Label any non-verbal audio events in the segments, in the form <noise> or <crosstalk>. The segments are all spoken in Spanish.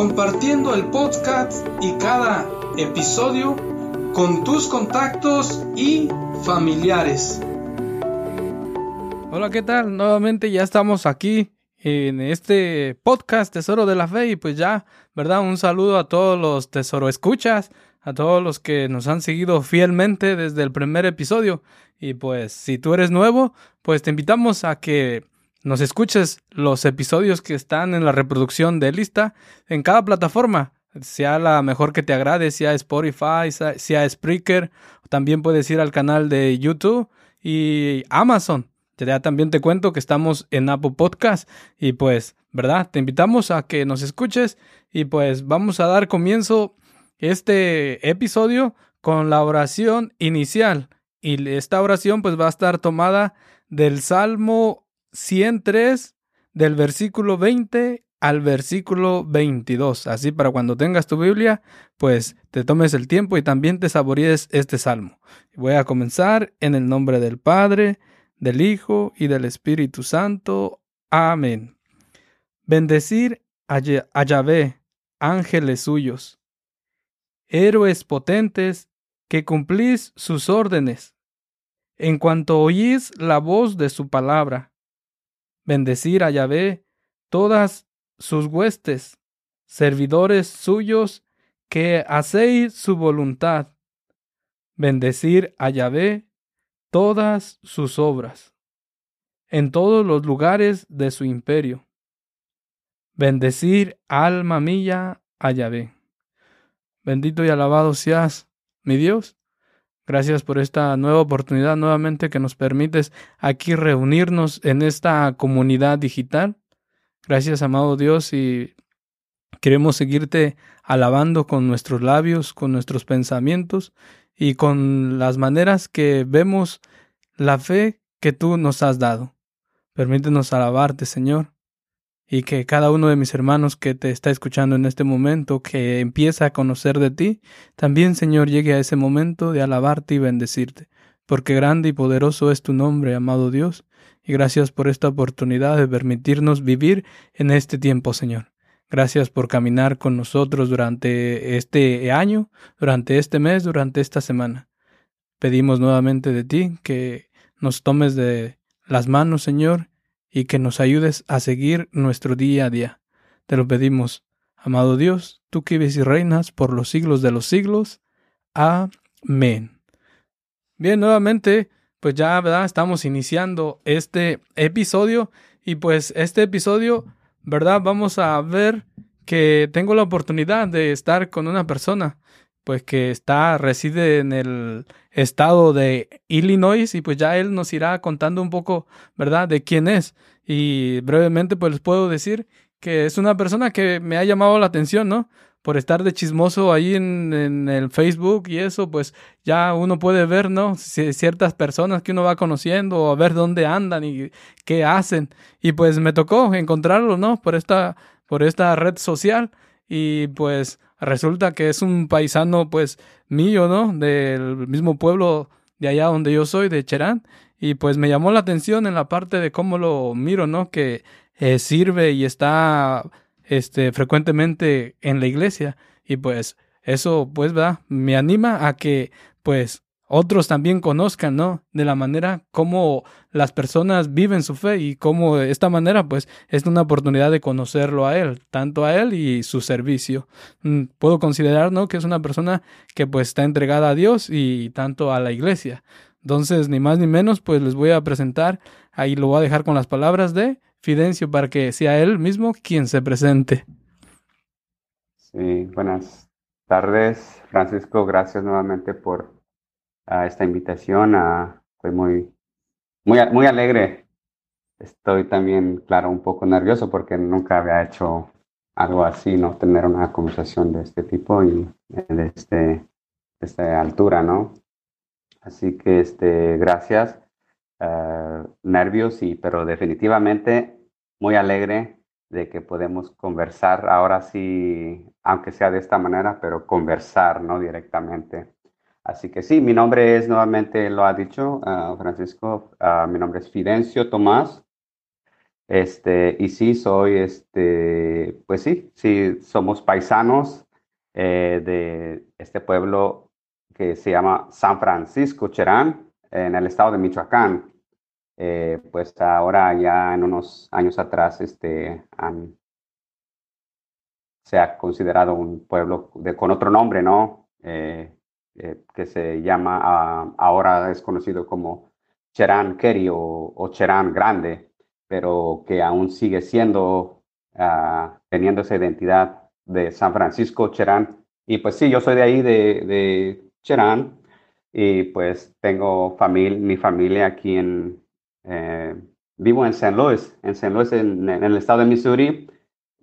compartiendo el podcast y cada episodio con tus contactos y familiares. Hola, ¿qué tal? Nuevamente ya estamos aquí en este podcast Tesoro de la Fe y pues ya, ¿verdad? Un saludo a todos los Tesoro Escuchas, a todos los que nos han seguido fielmente desde el primer episodio y pues si tú eres nuevo, pues te invitamos a que nos escuches los episodios que están en la reproducción de lista en cada plataforma, sea la mejor que te agrade, sea Spotify, sea Spreaker, también puedes ir al canal de YouTube y Amazon. Ya también te cuento que estamos en Apple Podcast y pues, ¿verdad? Te invitamos a que nos escuches y pues vamos a dar comienzo este episodio con la oración inicial y esta oración pues va a estar tomada del Salmo 103 del versículo 20 al versículo 22. Así para cuando tengas tu Biblia, pues te tomes el tiempo y también te saborees este salmo. Voy a comenzar en el nombre del Padre, del Hijo y del Espíritu Santo. Amén. Bendecir a, Yahvé, ángeles suyos, héroes potentes que cumplís sus órdenes, en cuanto oís la voz de su palabra bendecir a Yahvé todas sus huestes, servidores suyos que hacéis su voluntad, bendecir a Yahvé todas sus obras, en todos los lugares de su imperio. Bendecir alma mía a Yahvé. Bendito y alabado seas, mi Dios, Gracias por esta nueva oportunidad nuevamente que nos permites aquí reunirnos en esta comunidad digital. Gracias, amado Dios, y queremos seguirte alabando con nuestros labios, con nuestros pensamientos y con las maneras que vemos la fe que tú nos has dado. Permítenos alabarte, Señor y que cada uno de mis hermanos que te está escuchando en este momento, que empieza a conocer de ti, también Señor llegue a ese momento de alabarte y bendecirte, porque grande y poderoso es tu nombre, amado Dios, y gracias por esta oportunidad de permitirnos vivir en este tiempo, Señor. Gracias por caminar con nosotros durante este año, durante este mes, durante esta semana. Pedimos nuevamente de ti que nos tomes de las manos, Señor, y que nos ayudes a seguir nuestro día a día. Te lo pedimos, amado Dios, tú que vives y reinas por los siglos de los siglos. Amén. Bien, nuevamente, pues ya, ¿verdad? Estamos iniciando este episodio y pues este episodio, ¿verdad? Vamos a ver que tengo la oportunidad de estar con una persona pues que está, reside en el estado de Illinois y pues ya él nos irá contando un poco, ¿verdad?, de quién es. Y brevemente pues les puedo decir que es una persona que me ha llamado la atención, ¿no? Por estar de chismoso ahí en, en el Facebook y eso, pues ya uno puede ver, ¿no? ciertas personas que uno va conociendo o a ver dónde andan y qué hacen. Y pues me tocó encontrarlo, ¿no? Por esta, por esta red social y pues resulta que es un paisano pues mío, ¿no? Del mismo pueblo de allá donde yo soy, de Cherán, y pues me llamó la atención en la parte de cómo lo miro, ¿no? Que eh, sirve y está este frecuentemente en la iglesia y pues eso pues ¿verdad? me anima a que pues otros también conozcan, ¿no? De la manera como las personas viven su fe y cómo de esta manera, pues, es una oportunidad de conocerlo a él, tanto a él y su servicio. Mm, puedo considerar, ¿no? Que es una persona que, pues, está entregada a Dios y tanto a la iglesia. Entonces, ni más ni menos, pues, les voy a presentar, ahí lo voy a dejar con las palabras de Fidencio para que sea él mismo quien se presente. Sí, buenas tardes, Francisco. Gracias nuevamente por a esta invitación. Estoy muy, muy, muy alegre. Estoy también, claro, un poco nervioso porque nunca había hecho algo así, ¿no? Tener una conversación de este tipo y de, este, esta altura, ¿no? Así que, este, gracias. Uh, nervios, y, pero definitivamente muy alegre de que podemos conversar ahora sí, aunque sea de esta manera, pero conversar, ¿no? Directamente. Así que sí, mi nombre es, nuevamente lo ha dicho uh, Francisco, uh, mi nombre es Fidencio Tomás. Este, y sí, soy, este, pues sí, sí, somos paisanos eh, de este pueblo que se llama San Francisco Cherán, en el estado de Michoacán. Eh, pues ahora ya en unos años atrás este, han, se ha considerado un pueblo de, con otro nombre, ¿no? Eh, eh, que se llama, ah, ahora es conocido como Cherán Keri o, Cherán Grande, pero que aún sigue siendo, ah, teniendo esa identidad de San Francisco Cherán. Y pues sí, yo soy de ahí, de, de Cherán, y pues tengo familia, mi familia aquí en, eh, vivo en San Luis, en San Luis, en, el estado de Missouri.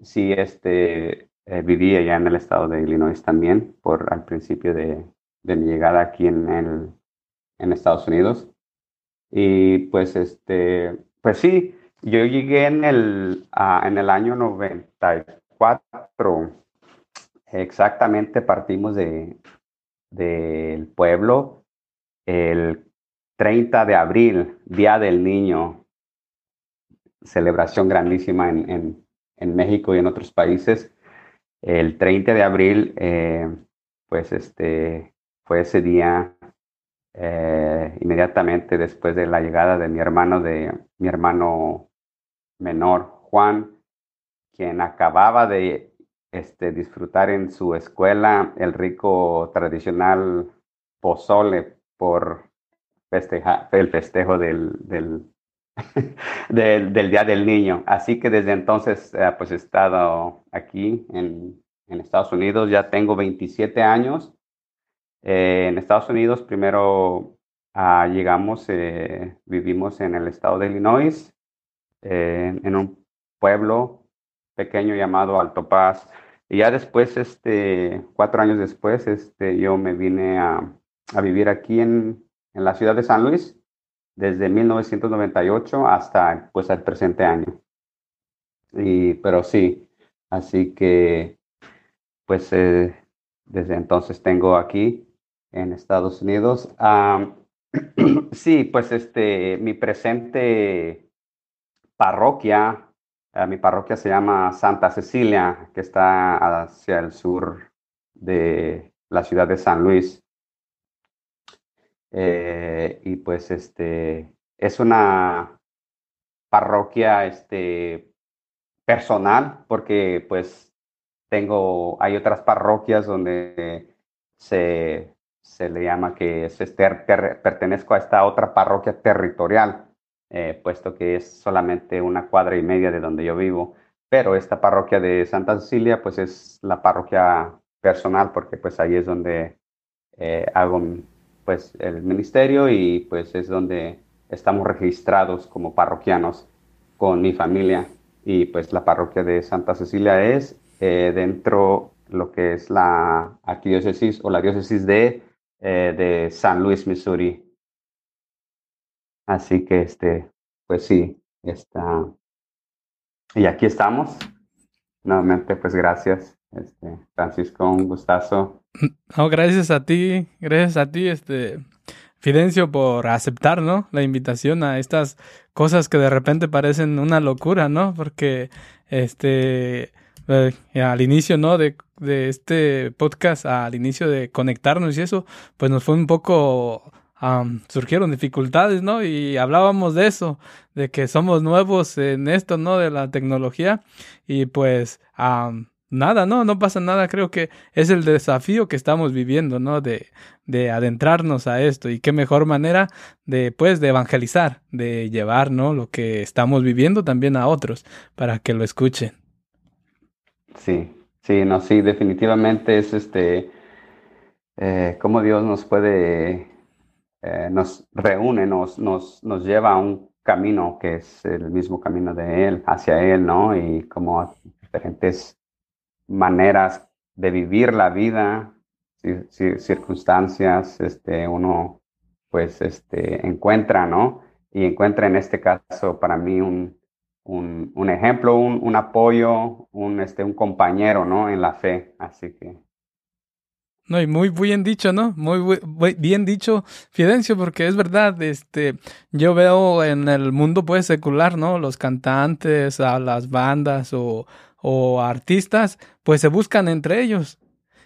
Sí, este, eh, vivía ya en el estado de Illinois también, por al principio de, de mi llegada aquí en, el, en Estados Unidos. Y pues, este, pues sí, yo llegué en el, en el año 94. Exactamente partimos de, del pueblo el 30 de abril, Día del Niño, celebración grandísima en, en, en México y en otros países. El 30 de abril, eh, pues este, fue ese día eh, inmediatamente después de la llegada de mi hermano, de mi hermano menor, Juan, quien acababa de este, disfrutar en su escuela el rico tradicional pozole por el festejo <laughs> del, del, Día del Niño. Así que desde entonces, eh, pues he estado aquí en, en Estados Unidos, ya tengo 27 años eh, en Estados Unidos primero ah, llegamos, eh, vivimos en el estado de Illinois, eh, en un pueblo pequeño llamado Alto Paz. Y ya después, este, cuatro años después, este, yo me vine a, vivir aquí en, en, la ciudad de San Luis desde 1998 hasta pues el presente año. Y, pero sí, así que pues desde entonces tengo aquí en Estados Unidos. <clears throat> sí, pues este, mi presente parroquia, eh, mi parroquia se llama Santa Cecilia, que está hacia el sur de la ciudad de San Luis. Eh, y pues este, es una parroquia este, personal, porque pues tengo, hay otras parroquias donde se se le llama que es, pertenezco a esta otra parroquia territorial, eh, puesto que es solamente una cuadra y media de donde yo vivo. Pero esta parroquia de Santa Cecilia, pues es la parroquia personal, porque pues ahí es donde eh, hago pues el ministerio y pues es donde estamos registrados como parroquianos con mi familia. Y pues la parroquia de Santa Cecilia es eh, dentro lo que es la arquidiócesis o la diócesis de eh, de San Luis, Missouri. Así que, este, pues sí, está. Y aquí estamos. Nuevamente, pues gracias, este, Francisco, un gustazo. No, gracias a ti, gracias a ti, este, Fidencio, por aceptar, ¿no? La invitación a estas cosas que de repente parecen una locura, ¿no? Porque, este, eh, al inicio, ¿no? De de este podcast al inicio de conectarnos y eso, pues nos fue un poco surgieron dificultades, ¿no? Y hablábamos de eso, de que somos nuevos en esto, ¿no? De la tecnología. Y pues nada, no, no pasa nada. Creo que es el desafío que estamos viviendo, ¿no? De, de adentrarnos a esto. Y qué mejor manera de, pues, de evangelizar, de llevar, ¿no? Lo que estamos viviendo también a otros para que lo escuchen. Sí, sí, no, sí, definitivamente es este, eh, cómo Dios nos puede eh, nos reúne, nos, nos, nos lleva a un camino que es el mismo camino de Él, hacia Él, ¿no? Y como diferentes maneras de vivir la vida, circunstancias, este, uno pues este, encuentra, ¿no? Y encuentra en este caso para mí un, un, un ejemplo, un, un, apoyo, un, este, un compañero, ¿no? En la fe. Así que no, y muy bien dicho, ¿no? Muy, bien dicho, Fidencio, porque es verdad, este, yo veo en el mundo pues secular, ¿no? Los cantantes, a las bandas o, o artistas, pues se buscan entre ellos.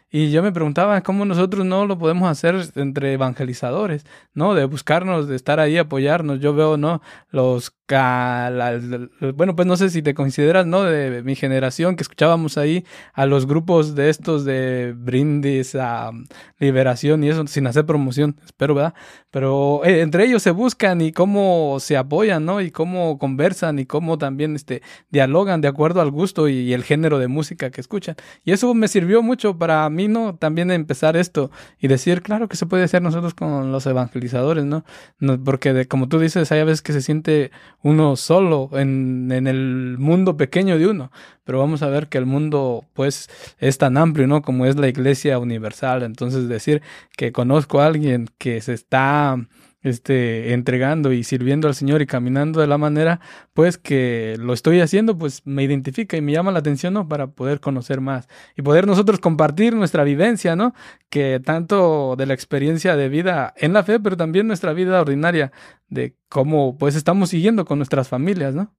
Y yo me preguntaba cómo nosotros no lo podemos hacer entre evangelizadores, ¿no? De buscarnos, de estar ahí, apoyarnos. Yo veo, ¿no? Los bueno, pues no sé si te consideras, ¿no? De mi generación, que escuchábamos ahí a los grupos de estos de brindis, a liberación y eso, sin hacer promoción, espero, ¿verdad? Pero eh, entre ellos se buscan y cómo se apoyan, ¿no? Y cómo conversan y cómo también este, dialogan de acuerdo al gusto y, el género de música que escuchan. Y eso me sirvió mucho para mí, ¿no? También empezar esto y decir, claro que se puede hacer nosotros con los evangelizadores, ¿no? no porque como tú dices, hay veces que se siente uno solo en, en, el mundo pequeño de uno, pero vamos a ver que el mundo pues es tan amplio, ¿no? Como es la iglesia universal. Entonces decir que conozco a alguien que se está este, entregando y sirviendo al Señor y caminando de la manera, pues que lo estoy haciendo, pues me identifica y me llama la atención, ¿no? Para poder conocer más y poder nosotros compartir nuestra vivencia, ¿no? Que tanto de la experiencia de vida en la fe, pero también nuestra vida ordinaria, de cómo pues estamos siguiendo con nuestras familias, ¿no?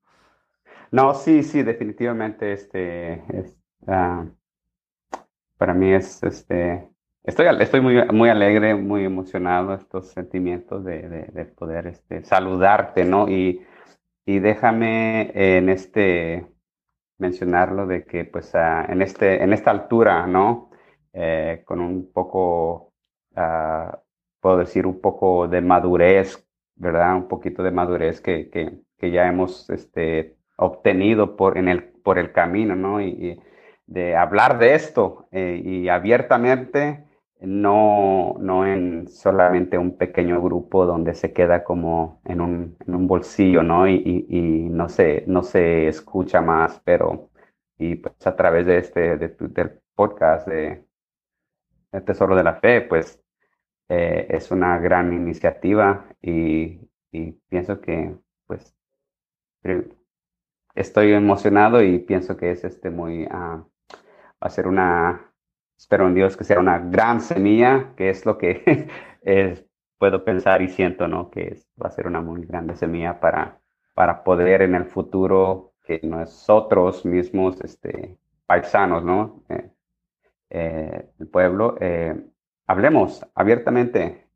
No, sí, sí, definitivamente, este, ah, para mí es, este, Estoy, estoy muy, muy alegre, muy emocionado, estos sentimientos de, de, poder este, saludarte, ¿no? Y, y déjame en este mencionarlo de que pues ah, en, este, en esta altura, ¿no? Eh, con un poco, uh, puedo decir, un poco de madurez, ¿verdad? Un poquito de madurez que, que, que ya hemos este, obtenido por, en el, por el camino, ¿no? Y, y de hablar de esto eh, y abiertamente no, no en solamente un pequeño grupo donde se queda como en un, en un bolsillo, ¿no? Y, y, no, se, no se escucha más, pero y pues a través de este, de, del podcast de Tesoro de la Fe, pues eh, es una gran iniciativa y, y, pienso que pues estoy emocionado y pienso que es este muy, uh, va a ser una Espero en Dios que sea una gran semilla, que es lo que <laughs> puedo pensar y siento, ¿no? Que va a ser una muy grande semilla para, para poder en el futuro que nosotros mismos, este, paisanos, ¿no? Eh, eh, el pueblo, eh, hablemos abiertamente,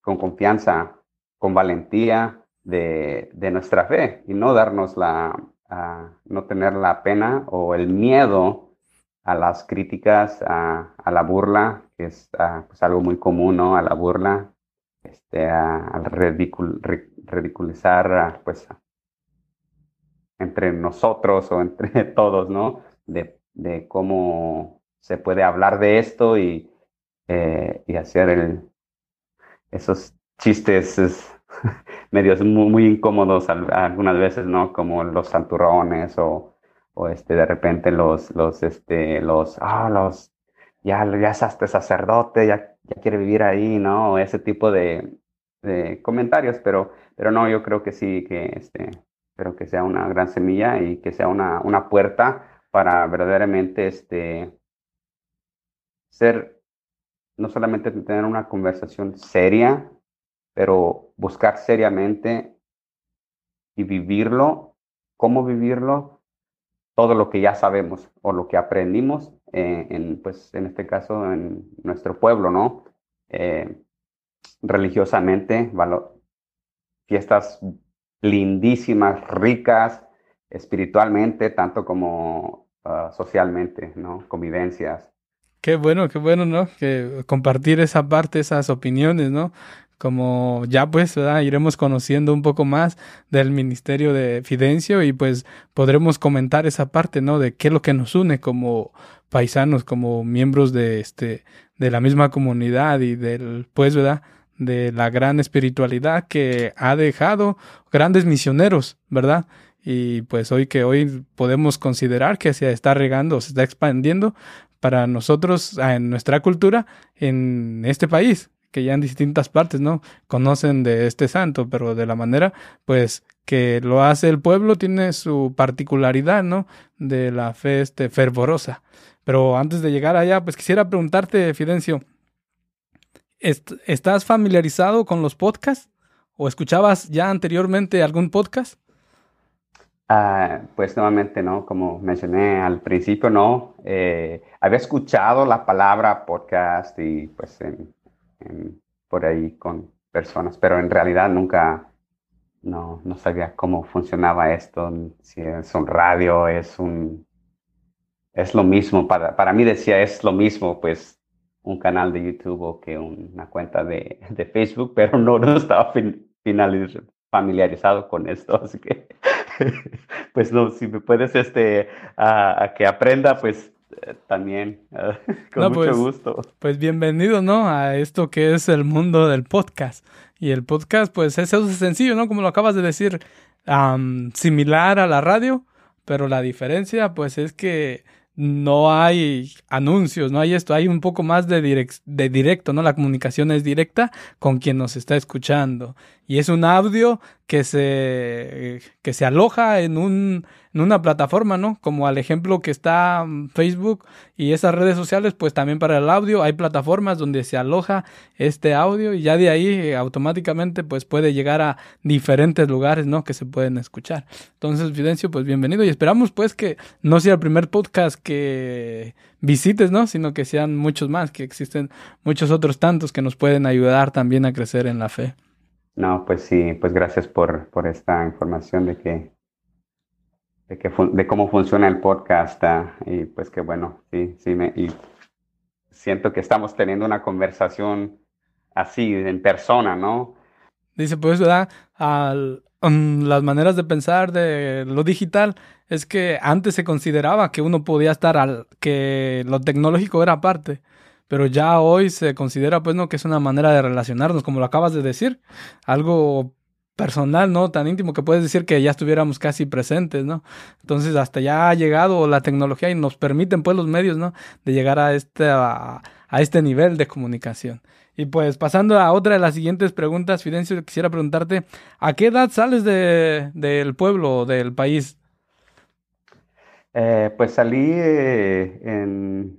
con confianza, con valentía de, de, nuestra fe y no darnos la, no tener la pena o el miedo a las críticas, a, la burla, que es pues, algo muy común, ¿no? A la burla, este, al ridiculizar, pues, entre nosotros o entre <laughs> todos, ¿no? De, cómo se puede hablar de esto y, eh, y hacer el, esos chistes <laughs> medios muy, muy incómodos algunas veces, ¿no? Como los santurrones o o este, de repente los, los, este, los, ah, los, ya, ya es hasta sacerdote, ya, ya quiere vivir ahí, ¿no? Ese tipo de, de, comentarios, pero, pero no, yo creo que sí, que este, espero que sea una gran semilla y que sea una, una puerta para verdaderamente este, ser, no solamente tener una conversación seria, pero buscar seriamente y vivirlo, cómo vivirlo todo lo que ya sabemos o lo que aprendimos eh, en, pues, en este caso, en nuestro pueblo, ¿no? Eh, religiosamente, fiestas lindísimas, ricas, espiritualmente, tanto como ah, socialmente, ¿no? Convivencias. Qué bueno, qué bueno, ¿no? Que compartir esa parte, esas opiniones, ¿no? Como ya pues, ¿verdad? Iremos conociendo un poco más del ministerio de Fidencio y pues podremos comentar esa parte, ¿no? De qué es lo que nos une como paisanos, como miembros de este, de la misma comunidad y del, pues, ¿verdad? De la gran espiritualidad que ha dejado grandes misioneros, ¿verdad? Y pues hoy que hoy podemos considerar que se está regando, se está expandiendo, para nosotros, ah, en nuestra cultura, en este país, que ya en distintas partes, ¿no? Conocen de este santo, pero de la manera, pues, que lo hace el pueblo, tiene su particularidad, ¿no? De la fe este, fervorosa. Pero antes de llegar allá, pues quisiera preguntarte, Fidencio, ¿estás familiarizado con los podcasts? ¿O escuchabas ya anteriormente algún podcast? Ah, pues nuevamente, ¿no? Como mencioné al principio, ¿no? Eh, había escuchado la palabra podcast y pues por ahí con personas, pero en realidad nunca, no, no sabía cómo funcionaba esto, si es un radio, es un, es lo mismo, para, para mí decía es lo mismo, pues un canal de YouTube o que una cuenta de, de Facebook, pero no, no estaba familiarizado con esto, así que <laughs> pues no, si me puedes este, a, que aprenda, pues eh, también, <laughs> con mucho pues, gusto. Pues bienvenido, ¿no? A esto que es el mundo del podcast. Y el podcast, pues es sencillo, ¿no? Como lo acabas de decir, similar a la radio, pero la diferencia, pues es que no hay anuncios, no hay esto, hay un poco más de, de directo, ¿no? La comunicación es directa con quien nos está escuchando. Y es un audio que se, que se aloja en, un, en una plataforma, ¿no? Como al ejemplo que está mm, Facebook y esas redes sociales, pues también para el audio hay plataformas donde se aloja este audio y ya de ahí eh, automáticamente pues puede llegar a diferentes lugares, ¿no? Que se pueden escuchar. Entonces, Fidencio, pues bienvenido y esperamos pues que no sea el primer podcast que visites, ¿no? Sino que sean muchos más, que existen muchos otros tantos que nos pueden ayudar también a crecer en la fe. No, pues sí, pues gracias por, por esta información de que, de que de cómo funciona el podcast ah, y pues que bueno, sí, sí me y siento que estamos teniendo una conversación así en persona, ¿no? Dice, pues, ¿verdad? Um, las maneras de pensar de lo digital es que antes se consideraba que uno podía estar al que lo tecnológico era parte pero ya hoy se considera pues no que es una manera de relacionarnos, como lo acabas de decir, algo personal, ¿no? Tan íntimo que puedes decir que ya estuviéramos casi presentes, ¿no? Entonces hasta ya ha llegado la tecnología y nos permiten pues los medios, ¿no? De llegar a este, a, este nivel de comunicación. Y pues pasando a otra de las siguientes preguntas, Fidencio, quisiera preguntarte, ¿a qué edad sales de, del pueblo, del país? Eh, pues salí eh, en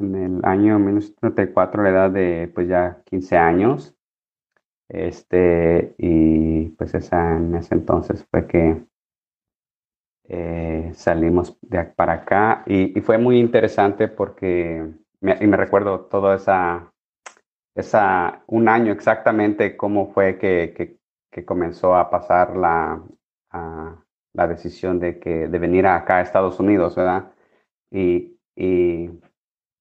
en el año 1994, la edad de pues ya 15 años. Este, y pues esa, en ese entonces fue que eh, salimos de para acá y, fue muy interesante porque, me, y me recuerdo todo esa, esa, un año exactamente cómo fue que, que, que comenzó a pasar la, la decisión de, que, de venir acá a Estados Unidos, ¿verdad? Y, y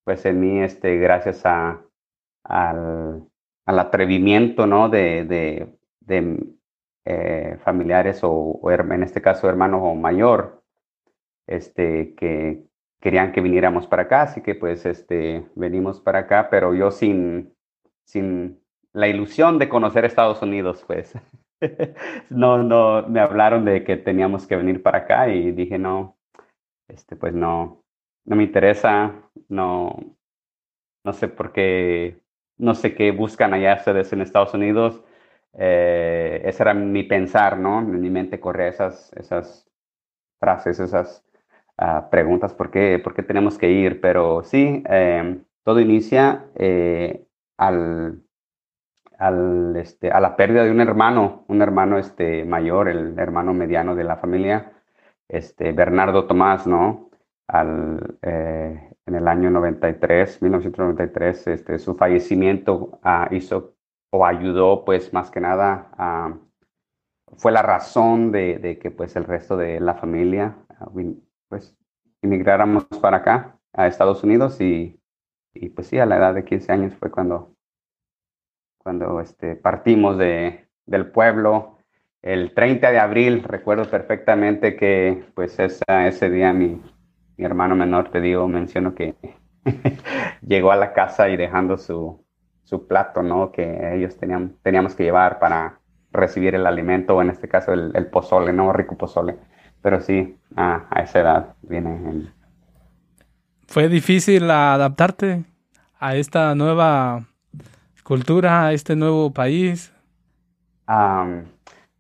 pues en mí, este, gracias a, al, atrevimiento, ¿no? De, de, eh, familiares o, en este caso hermano mayor, este, que querían que viniéramos para acá, así que pues este, venimos para acá, pero yo sin, sin la ilusión de conocer Estados Unidos, pues <laughs> no, no, me hablaron de que teníamos que venir para acá y dije, no, este, pues no, no me interesa, no, no sé por qué, no sé qué buscan allá ustedes en Estados Unidos. Eh, ese era mi pensar, ¿no? En mi mente corría esas, esas frases, esas ah, preguntas, ¿por qué, ¿por qué tenemos que ir? Pero sí, em, todo inicia eh, al, al, este, a la pérdida de un hermano, un hermano este, mayor, el hermano mediano de la familia, este, Bernardo Tomás, ¿no? Al, eh, en el año 93, 1993, este, su fallecimiento ah, hizo o ayudó, pues, más que nada, a, fue la razón de, de, que, pues, el resto de la familia, ah, pues, inmigráramos para acá, a Estados Unidos, y, y, pues, sí, a la edad de 15 años fue cuando, cuando este, partimos de, del pueblo, el 30 de abril, recuerdo perfectamente que pues esa, ese día mi, mi hermano menor, te digo, menciono que <laughs> llegó a la casa y dejando su, su plato, ¿no? Que ellos tenían, teníamos que llevar para recibir el alimento, o en este caso el, el pozole, ¿no? Rico pozole. Pero sí, a, a esa edad viene. ¿Fue difícil adaptarte a esta nueva cultura, a este nuevo país?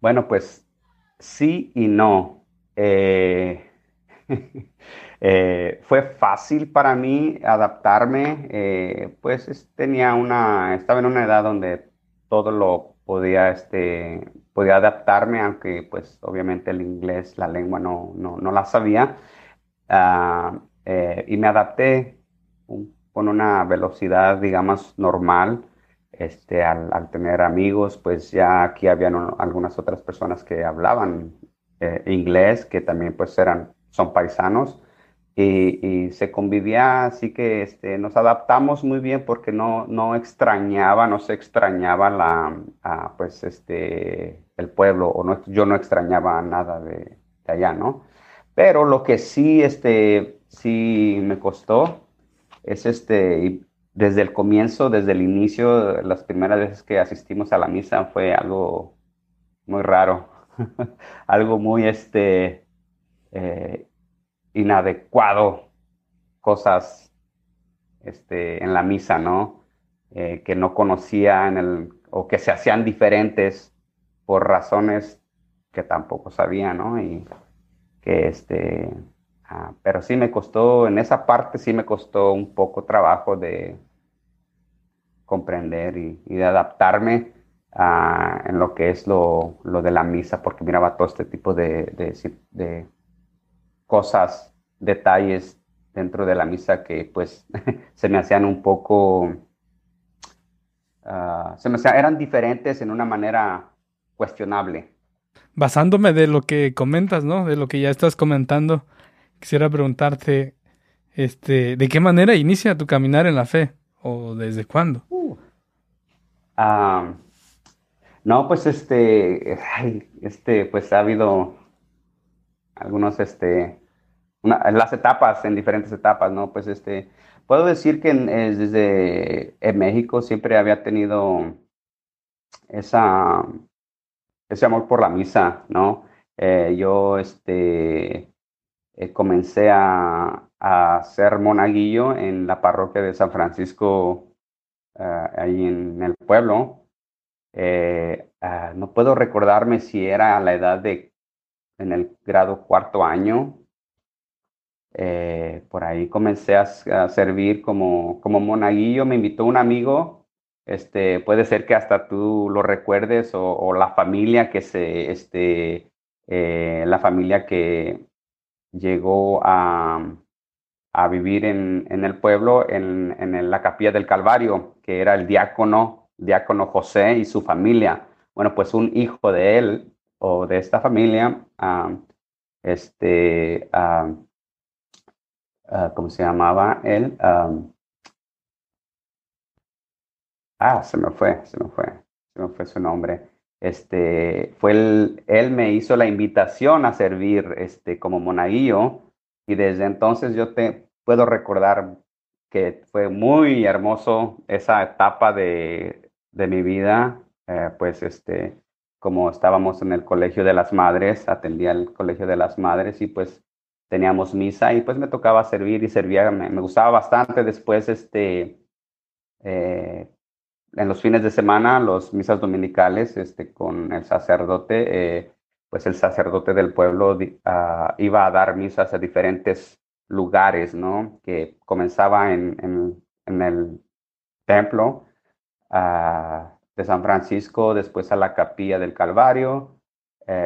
bueno, pues sí y no. Eh, <laughs> Eh, fue fácil para mí adaptarme, eh, pues tenía una, estaba en una edad donde todo lo podía, este, podía adaptarme, aunque pues obviamente el inglés, la lengua no, no, no la sabía. Ah, eh, y me adapté con una velocidad, digamos, normal. Este, al, al, tener amigos, pues ya aquí habían algunas otras personas que hablaban inglés, que también pues eran, son paisanos y, se convivía, así que este, nos adaptamos muy bien porque no, no extrañaba, no se extrañaba la, pues este, el pueblo, o no, yo no extrañaba nada de, allá, ¿no? Pero lo que sí, este, sí me costó es este, desde el comienzo, desde el inicio, las primeras veces que asistimos a la misa fue algo muy raro, <laughs> algo muy, este, eh, inadecuado cosas este, en la misa, ¿no? Eh, que no conocía en el, o que se hacían diferentes por razones que tampoco sabía, ¿no? Y que este, ah, pero sí me costó, en esa parte sí me costó un poco trabajo de comprender y, de adaptarme a, en lo que es lo, lo, de la misa, porque miraba todo este tipo de cosas, detalles dentro de la misa que pues <laughs> se me hacían un poco, uh, se me hacían, eran diferentes en una manera cuestionable. Basándome de lo que comentas, ¿no? De lo que ya estás comentando, quisiera preguntarte, este, ¿de qué manera inicia tu caminar en la fe? ¿O desde cuándo? Uh. Uh, no, pues este, este, pues ha habido algunos, este, las etapas, en diferentes etapas, ¿no? Pues este, puedo decir que desde en México siempre había tenido esa, ese amor por la misa, ¿no? Eh, yo, este, eh, comencé a, a, ser monaguillo en la parroquia de San Francisco, eh, ahí en el pueblo. Ah, no puedo recordarme si era a la edad de en el grado cuarto año. Eh, por ahí comencé a, servir como, como monaguillo. Me invitó un amigo. Este, puede ser que hasta tú lo recuerdes o, la familia que se, este, eh, la familia que llegó a, a vivir en, en, el pueblo, en, en, la capilla del Calvario, que era el diácono, diácono José y su familia. Bueno, pues un hijo de él o de esta familia, este, ¿cómo se llamaba él? ah, se me fue, se me fue, se me fue su nombre. Este, fue el, él me hizo la invitación a servir este, como monaguillo y desde entonces yo te puedo recordar que fue muy hermoso esa etapa de, de mi vida, eh, pues este, como estábamos en el Colegio de las Madres, atendía el Colegio de las Madres y pues teníamos misa y pues me tocaba servir y servía, me, gustaba bastante. Después, este, eh, en los fines de semana, los misas dominicales este, con el sacerdote, eh, pues el sacerdote del pueblo uh, iba a dar misas a diferentes lugares, ¿no? Que comenzaba en, en, en el templo. Uh, de San Francisco, después a la capilla del Calvario,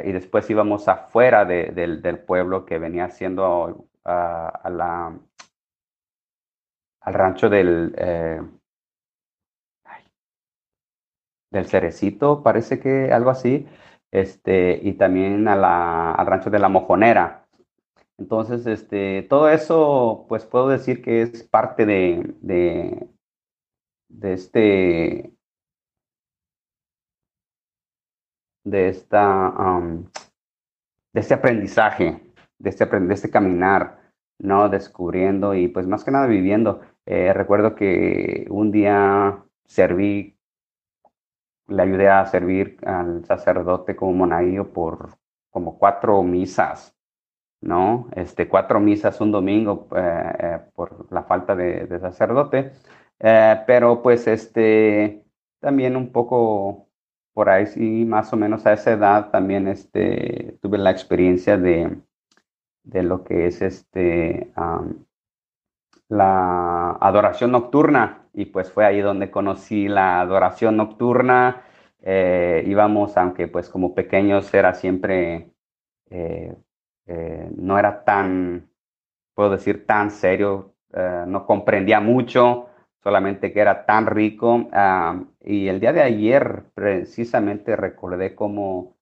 y después íbamos afuera del pueblo que venía siendo a la, al rancho del, del Cerecito, parece que algo así, este, y también a la, al rancho de la Mojonera. Entonces, este, todo eso, pues puedo decir que es parte de, de, de este, de esta, de este aprendizaje, de este, de este caminar, ¿no? Descubriendo y pues más que nada viviendo. Eh, recuerdo que un día serví le ayudé a servir al sacerdote como monaguillo por como cuatro misas, ¿no? Este, cuatro misas un domingo eh, eh, por la falta de, sacerdote, eh, pero pues este, también un poco por ahí sí, más o menos a esa edad también este, tuve la experiencia de, de lo que es este, la adoración nocturna y pues fue ahí donde conocí la adoración nocturna. Eh, íbamos, aunque pues como pequeños era siempre, eh, eh, no era tan, puedo decir, tan serio, no comprendía mucho, solamente que era tan rico. y el día de ayer precisamente recordé cómo,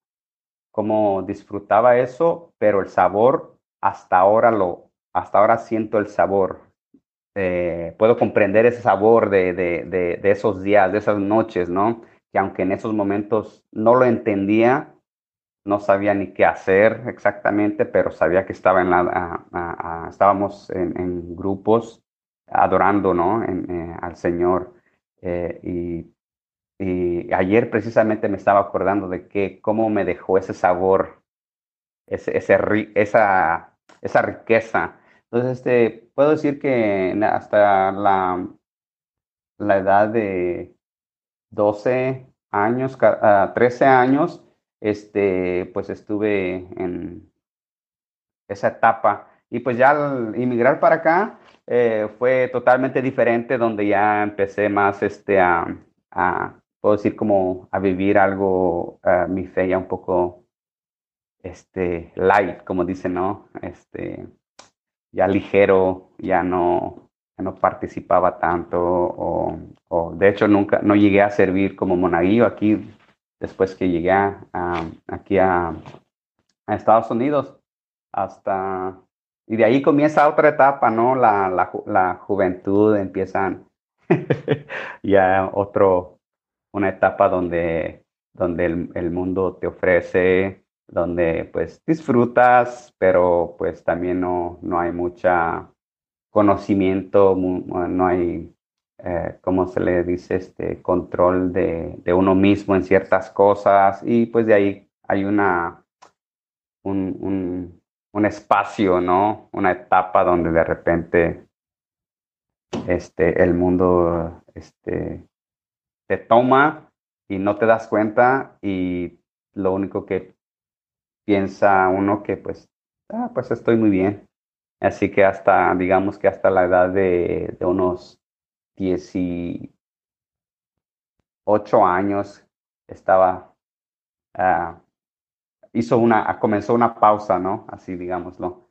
cómo disfrutaba eso, pero el sabor, hasta ahora lo, hasta ahora siento el sabor eh, puedo comprender ese sabor de, de, de, esos días, de esas noches, ¿no? Que aunque en esos momentos no lo entendía, no sabía ni qué hacer exactamente, pero sabía que estaba en la, estábamos en, grupos adorando, ¿no? Eh, al Señor. Eh, y, ayer precisamente me estaba acordando de que cómo me dejó ese sabor, ese, esa, esa riqueza entonces, este, puedo decir que hasta la, la edad de 12 años, 13 ah, años, este, pues estuve en esa etapa. Y pues ya al inmigrar para acá eh, fue totalmente diferente, donde ya empecé más este, a, puedo decir, como a vivir algo, mi fe ya un poco este, light, como dicen, ¿no? Este, ya ligero, ya no, no participaba tanto o, de hecho nunca, no llegué a servir como monaguillo aquí después que llegué a, aquí a, Estados Unidos hasta, y de ahí comienza otra etapa, ¿no? La, la, juventud, empiezan <laughs> ya otro, una etapa donde, donde el, el mundo te ofrece donde pues disfrutas, pero pues también no, no hay mucha conocimiento, no hay, eh, ¿cómo se le dice? Este control de, de, uno mismo en ciertas cosas y pues de ahí hay una, un, un, un, espacio, ¿no? Una etapa donde de repente este, el mundo este, te toma y no te das cuenta y lo único que piensa uno que pues, ah, pues estoy muy bien. Así que hasta, digamos que hasta la edad de, de unos 18 años estaba, ah, hizo una, comenzó una pausa, ¿no? Así digámoslo.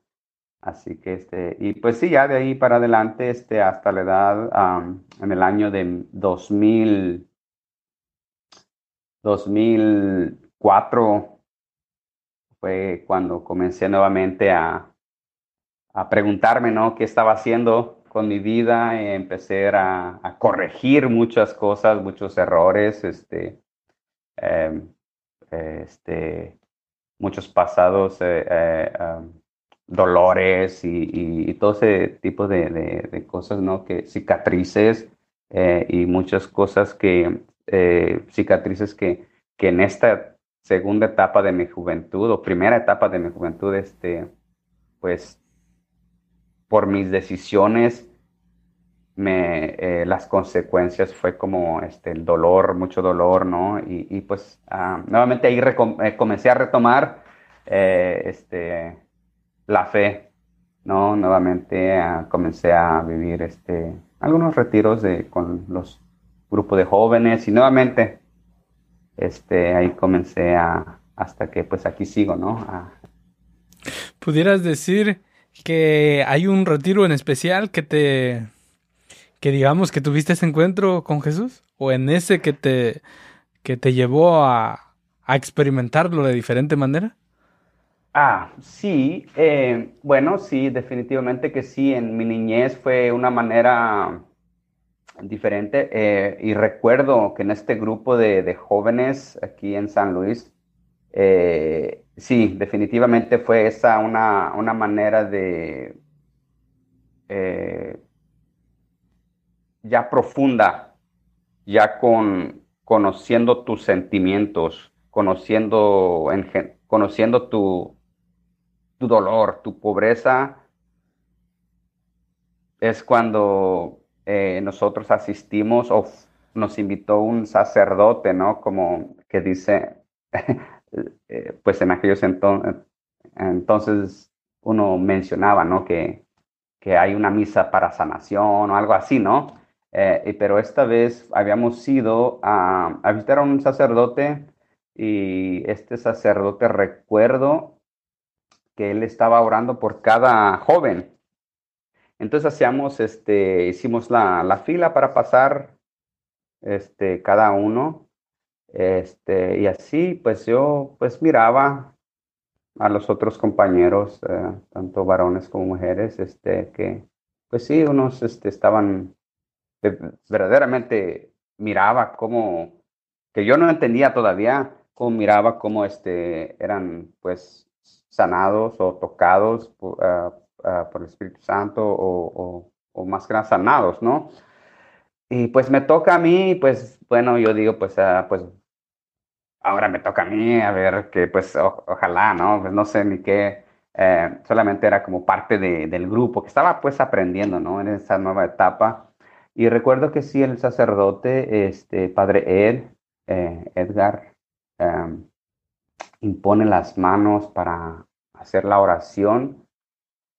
Así que este, y pues sí, ya de ahí para adelante, este, hasta la edad, en el año de 2000, 2004, fue cuando comencé nuevamente a, a preguntarme, ¿no? ¿Qué estaba haciendo con mi vida? Empecé a, a, corregir muchas cosas, muchos errores, este, em, este, muchos pasados eh, eh, dolores y, todo ese tipo de, de, cosas, ¿no? Que cicatrices eh, y muchas cosas que, cicatrices que, que en esta segunda etapa de mi juventud o primera etapa de mi juventud, este, pues por mis decisiones, me, eh, las consecuencias fue como este, el dolor, mucho dolor, ¿no? Y, pues ah, nuevamente ahí eh, comencé a retomar eh, este, la fe, ¿no? Nuevamente ah, comencé a vivir este, algunos retiros de, con los grupos de jóvenes y nuevamente este, ahí comencé a, hasta que pues aquí sigo, ¿no? ¿Pudieras decir que hay un retiro en especial que te, que digamos que tuviste ese encuentro con Jesús? ¿O en ese que te, que te llevó a, a experimentarlo de diferente manera? Ah, sí, eh, bueno, sí, definitivamente que sí, en mi niñez fue una manera diferente eh, y recuerdo que en este grupo de, jóvenes aquí en San Luis, eh, sí, definitivamente fue esa una, una manera de ya profunda, ya con conociendo tus sentimientos, conociendo, conociendo tu, tu dolor, tu pobreza, es cuando eh, nosotros asistimos o nos invitó un sacerdote, ¿no? Como que dice, <laughs> eh, pues en aquellos entonces, entonces uno mencionaba, ¿no? Que, que hay una misa para sanación o algo así, ¿no? Eh, pero esta vez habíamos ido a, a visitar a un sacerdote y este sacerdote recuerdo que él estaba orando por cada joven. Entonces hacíamos, este, hicimos la, la fila para pasar, este, cada uno, este, y así, pues yo, pues miraba a los otros compañeros, eh, tanto varones como mujeres, este, que, pues sí, unos, este, estaban, verdaderamente miraba cómo, que yo no entendía todavía, cómo miraba cómo, este, eran, pues, sanados o tocados por, ah, ah, el Espíritu Santo o, más que sanados, ¿no? Y pues me toca a mí, pues bueno, yo digo, pues, uh, pues ahora me toca a mí, a ver, que pues ojalá, ¿no? Pues no sé ni qué, eh, solamente era como parte de, del grupo que estaba pues aprendiendo, ¿no? En esa nueva etapa. Y recuerdo que sí, el sacerdote, este, padre Ed, eh, Edgar, em, impone las manos para hacer la oración.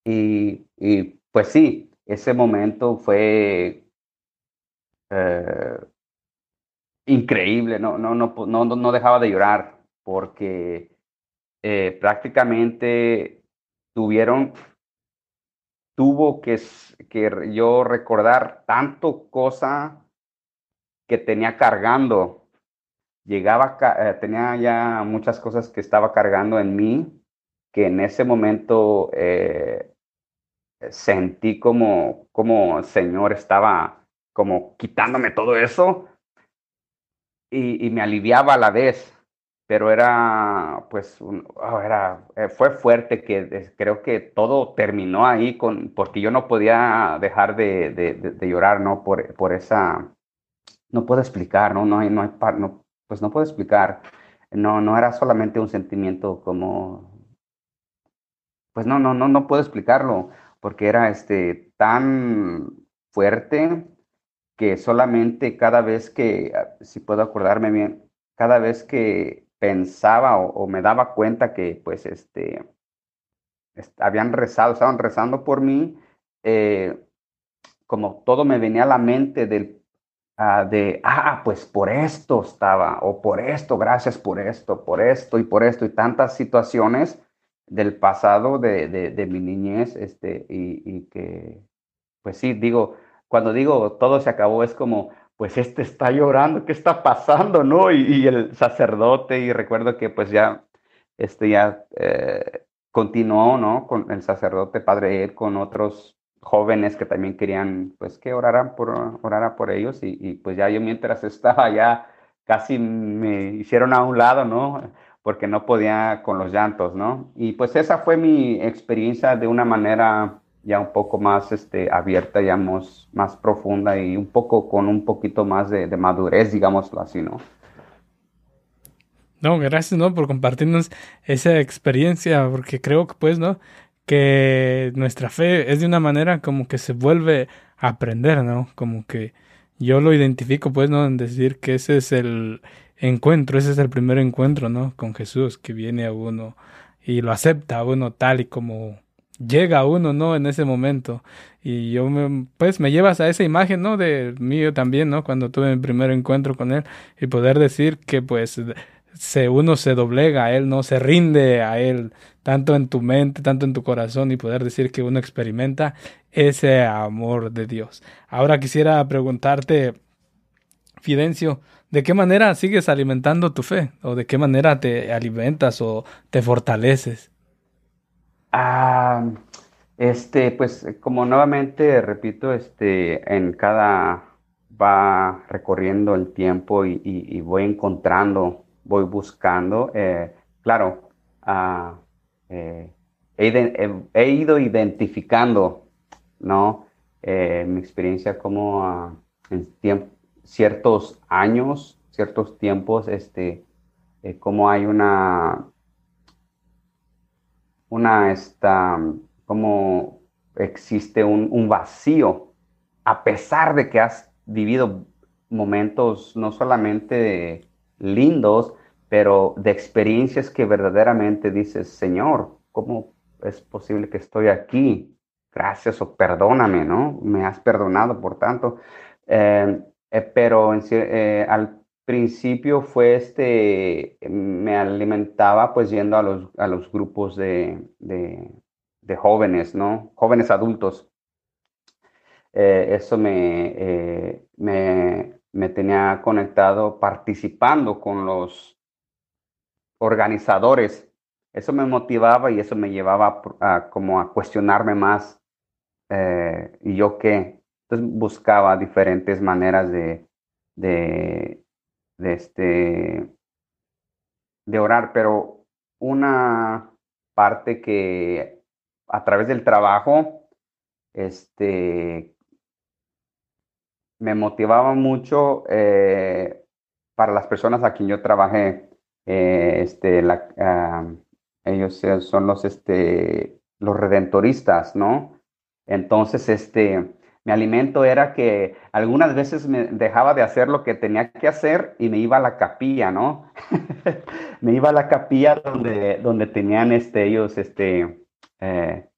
Y, pues sí, ese momento fue eh, increíble, no, no, no, no, no dejaba de llorar porque eh, prácticamente tuvieron, tuvo que, que yo recordar tanto cosa que tenía cargando. Llegaba, eh, tenía ya muchas cosas que estaba cargando en mí, que en ese momento eh, sentí como, como el Señor estaba como quitándome todo eso y, me aliviaba a la vez, pero era, pues, oh, era, eh, fue fuerte que creo que todo terminó ahí con, porque yo no podía dejar de, de, llorar, ¿no? Por, por esa, no puedo explicar, ¿no? No hay, no hay, no, pues no puedo explicar. No, no era solamente un sentimiento como, pues no, no, no, no puedo explicarlo, porque era este tan fuerte que solamente cada vez que, ah, si puedo acordarme bien, cada vez que pensaba o, me daba cuenta que pues este, habían rezado, estaban rezando por mí, eh, como todo me venía a la mente del Ah, de, ah, pues por esto estaba, o por esto, gracias por esto, por esto y por esto, y tantas situaciones del pasado de, de, mi niñez, este, y, y, que, pues sí, digo, cuando digo todo se acabó, es como, pues este está llorando, ¿qué está pasando, no? Y, el sacerdote, y recuerdo que pues ya, este ya eh, continuó, ¿no? Con el sacerdote Padre Ed, con otros jóvenes que también querían, pues, que oraran por, orara por ellos y, pues ya yo mientras <laughs> estaba ya casi me hicieron a un lado, ¿no? Porque no podía con los llantos, ¿no? Y pues esa fue mi experiencia de una manera ya un poco más este, abierta, digamos, más profunda y un poco con un poquito más de, de madurez, digámoslo así, ¿no? No, gracias, ¿no? Por compartirnos esa experiencia, porque creo que, pues, ¿no? que nuestra fe es de una manera como que se vuelve a aprender, ¿no? Como que yo lo identifico, pues, ¿no? En decir que ese es el encuentro, ese es el primer encuentro, ¿no? Con Jesús, que viene a uno y lo acepta a uno tal y como llega uno, ¿no? En ese momento. Y yo, me, pues, me llevas a esa imagen, ¿no? De mío también, ¿no? Cuando tuve mi primer encuentro con él y poder decir que, pues, se, uno se doblega a Él, no se rinde a Él, tanto en tu mente, tanto en tu corazón, y poder decir que uno experimenta ese amor de Dios. Ahora quisiera preguntarte, Fidencio, ¿de qué manera sigues alimentando tu fe? ¿O de qué manera te alimentas o te fortaleces? Ah, este, pues como nuevamente repito, este, en cada va recorriendo el tiempo y, voy encontrando, voy buscando, eh, claro, ah, eh, he, ido identificando, ¿no? Eh, mi experiencia como ah, en ciertos años, ciertos tiempos, este, como hay una, una, esta, como existe un, vacío, a pesar de que has vivido momentos no solamente lindos, pero de experiencias que verdaderamente dices, Señor, ¿cómo es posible que estoy aquí? Gracias o perdóname, ¿no? Me has perdonado por tanto. Eh, eh, pero eh, al principio fue este, me alimentaba pues yendo a los, a los grupos de, de jóvenes, ¿no? Jóvenes adultos. Eh, eso eh, me, me, tenía conectado participando con los organizadores. Eso me motivaba y eso me llevaba a, como a cuestionarme más. Eh, ¿Y yo qué? Entonces buscaba diferentes maneras de, de, este, de orar, pero una parte que a través del trabajo, este, me motivaba mucho eh, para las personas a quien yo trabajé. Eh, este, la, ellos son los, este, los redentoristas, ¿no? Entonces, este, mi alimento era que algunas veces me dejaba de hacer lo que tenía que hacer y me iba a la capilla, ¿no? <laughs> me iba a la capilla donde, donde tenían este, ellos, este, eh,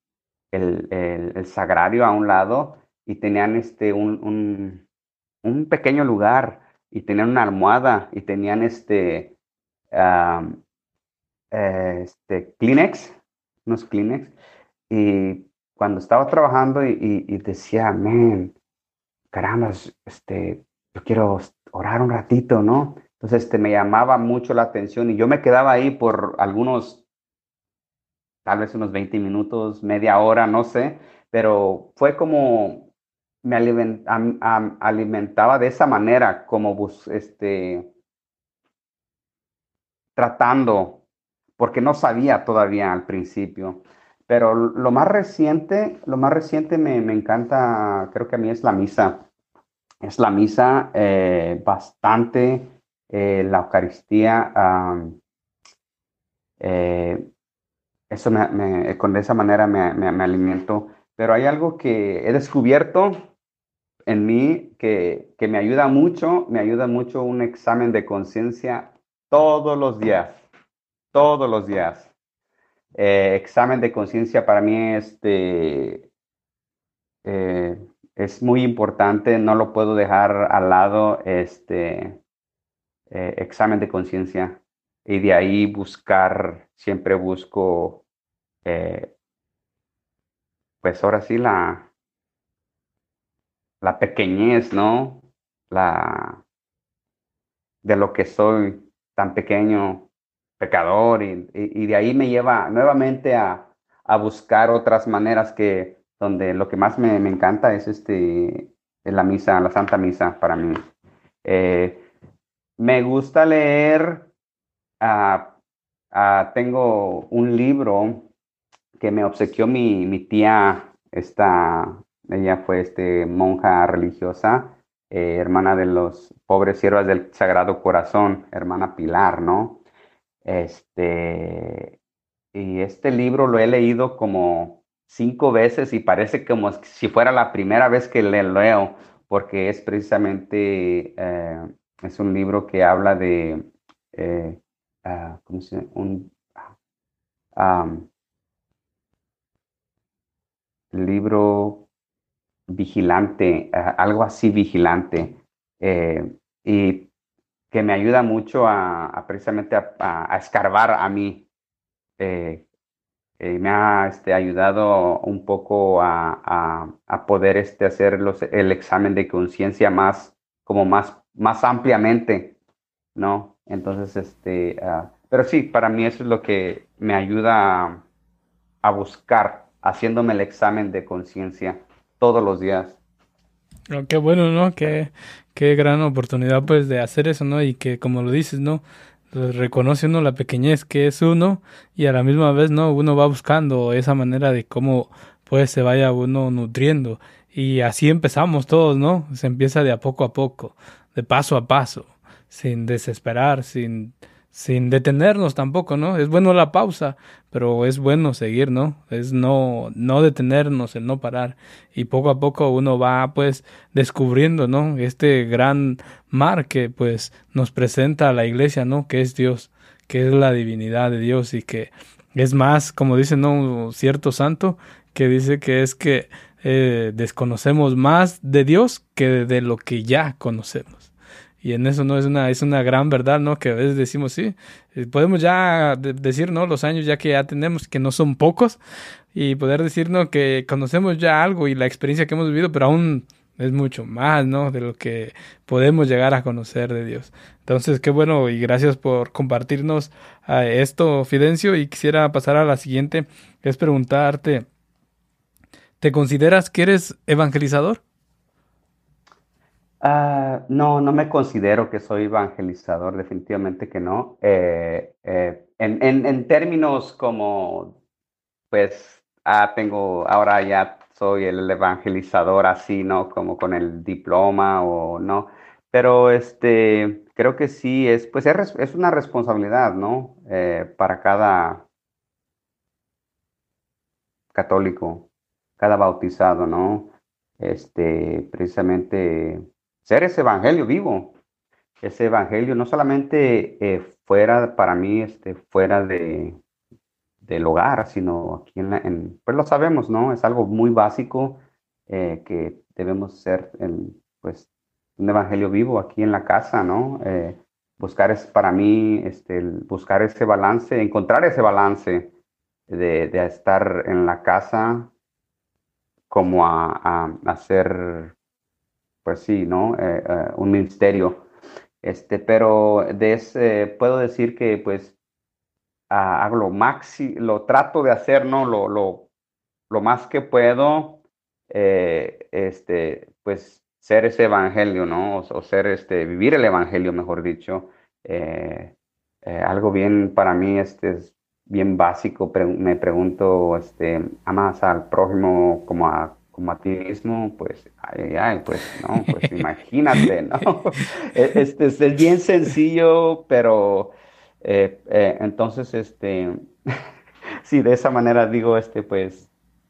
el, el, sagrario a un lado y tenían este, un, un, pequeño lugar y tenían una almohada y tenían este, eh, este Kleenex, unos Kleenex. Y cuando estaba trabajando y, y, decía, man, caramba, este, yo quiero orar un ratito, ¿no? Entonces este, me llamaba mucho la atención y yo me quedaba ahí por algunos tal vez unos 20 minutos, media hora, no sé, pero fue como me alimentaba de esa manera, como bus, este, tratando, porque no sabía todavía al principio. Pero lo más reciente, lo más reciente me, me encanta, creo que a mí es la misa. Es la misa eh, bastante, eh, la Eucaristía. Eh, eso me, con esa manera me, me, alimento. Pero hay algo que he descubierto en mí que, que me ayuda mucho, me ayuda mucho un examen de conciencia todos los días, todos los días. Eh, examen de conciencia para mí este, es muy importante, no lo puedo dejar al lado, este eh, examen de conciencia. Y de ahí buscar, siempre busco pues ahora sí la, la pequeñez, ¿no? La, de lo que soy tan pequeño, pecador, y, de ahí me lleva nuevamente a, buscar otras maneras que, donde lo que más me, encanta es este, la misa, la Santa Misa para mí. Eh, me gusta leer, ah, tengo un libro que me obsequió mi, mi tía, esta, ella fue este, monja religiosa, eh, hermana de los pobres siervas del Sagrado Corazón, hermana Pilar, ¿no? Este, y este libro lo he leído como cinco veces y parece como si fuera la primera vez que le leo, porque es precisamente, eh, es un libro que habla de, eh, ah, ¿cómo se llama? Un, ah, libro vigilante, algo así vigilante. Eh, y que me ayuda mucho a, precisamente a, escarbar a mí. Eh, eh, me ha este, ayudado un poco a, poder este, hacer los, el examen de conciencia más, como más, más ampliamente, ¿no? Entonces, este, ah, pero sí, para mí eso es lo que me ayuda a, buscar, haciéndome el examen de conciencia todos los días. Qué bueno, ¿no? Qué, qué gran oportunidad pues de hacer eso, ¿no? Y que como lo dices, ¿no? Pues, reconoce uno la pequeñez que es uno y a la misma vez, ¿no? Uno va buscando esa manera de cómo pues se vaya uno nutriendo. Y así empezamos todos, ¿no? Se empieza de a poco a poco, de paso a paso, sin desesperar, sin sin detenernos tampoco, ¿no? Es bueno la pausa, pero es bueno seguir, ¿no? Es no, no detenernos, el no parar. Y poco a poco uno va, pues, descubriendo, ¿no? Este gran mar que, pues, nos presenta a la iglesia, ¿no? Que es Dios, que es la divinidad de Dios y que es más, como dice, ¿no? Cierto santo que dice que es que eh, desconocemos más de Dios que de lo que ya conocemos. Y en eso no es una, es una gran verdad, ¿no? Que a veces decimos, sí, eh, podemos ya decir, ¿no? Los años ya que ya tenemos, que no son pocos, y poder decir, ¿no? Que conocemos ya algo y la experiencia que hemos vivido, pero aún es mucho más, ¿no? De lo que podemos llegar a conocer de Dios. Entonces, qué bueno y gracias por compartirnos eh, esto, Fidencio. Y quisiera pasar a la siguiente, es preguntarte, ¿te consideras que eres evangelizador? Ah, no, no me considero que soy evangelizador, definitivamente que no. Eh, eh, en, términos como, pues, ah, tengo, ahora ya soy el evangelizador así, ¿no? Como con el diploma o no. Pero este, creo que sí, es, pues es, una responsabilidad, ¿no? Eh, para cada católico, cada bautizado, ¿no? Este, precisamente ser ese evangelio vivo, ese evangelio no solamente eh, fuera para mí, este, fuera de, del hogar, sino aquí en, pues lo sabemos, ¿no? Es algo muy básico eh, que debemos ser, en, pues, un evangelio vivo aquí en la casa, ¿no? Eh, buscar es para mí, este, buscar ese balance, encontrar ese balance de, de estar en la casa como a, a, a ser pues sí, ¿no? Eh, eh, un ministerio. Este, pero puedo decir que pues hago lo maxi, lo trato de hacer, ¿no? Lo, lo, lo más que puedo, eh, este, pues ser ese evangelio, ¿no? O, ser, este, vivir el evangelio, mejor dicho. algo bien para mí, este, es bien básico. me pregunto, este, ¿amas al prójimo como a como a ti mismo, pues, ay, ay, pues, no, pues imagínate, ¿no? <laughs> E, este, es bien sencillo, pero eh, eh, entonces, este, <laughs> sí, de esa manera digo, este, pues,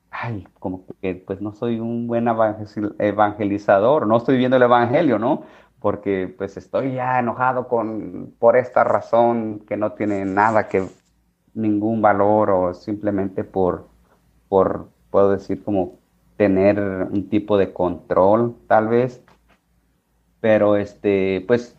ay, como que, pues, no soy un buen evangelizador, no estoy viendo el evangelio, ¿no? Porque, pues, estoy ya enojado con, por esta razón que no tiene nada que, ningún valor o simplemente por, por, puedo decir, como tener un tipo de control, tal vez. Pero este, pues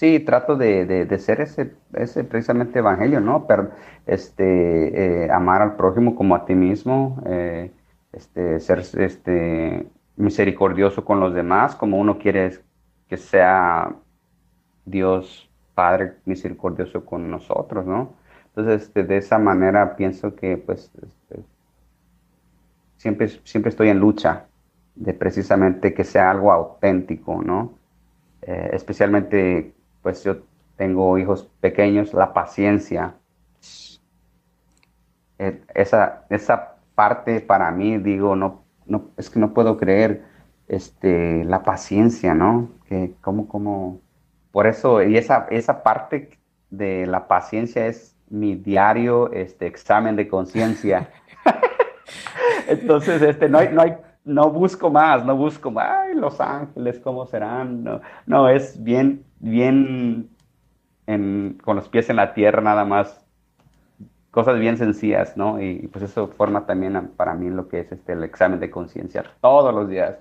sí, trato de, de, ser ese, ese precisamente evangelio, ¿no? Pero este, eh, amar al prójimo como a ti mismo, eh, este, ser este, misericordioso con los demás, como uno quiere que sea Dios Padre misericordioso con nosotros, ¿no? Entonces, este, de esa manera pienso que, pues, siempre, siempre estoy en lucha de precisamente que sea algo auténtico, ¿no? Eh, especialmente, pues yo tengo hijos pequeños, la paciencia. Eh, esa, esa parte para mí, digo, no, no, es que no puedo creer este, la paciencia, ¿no? Que como, como, por eso, y esa, esa parte de la paciencia es mi diario este, examen de conciencia. <laughs> Entonces, este, no hay, no hay, no busco más, no busco más, ay, Los Ángeles, ¿cómo serán? No, no es bien, bien con los pies en la tierra nada más, cosas bien sencillas, ¿no? Y, pues eso forma también para mí lo que es este, el examen de conciencia todos los días,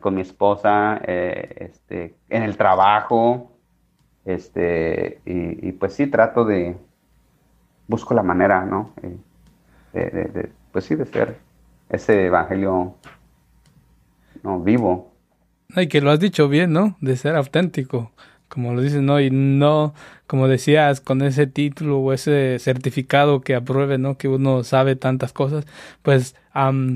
con mi esposa, eh, este, en el trabajo, Este, y, pues sí, trato de, busco la manera, ¿no? Eh, de, pues sí, de ser ese evangelio no, vivo. Y que lo has dicho bien, ¿no? De ser auténtico, como lo dices, ¿no? Y no, como decías, con ese título o ese certificado que apruebe, ¿no? Que uno sabe tantas cosas, pues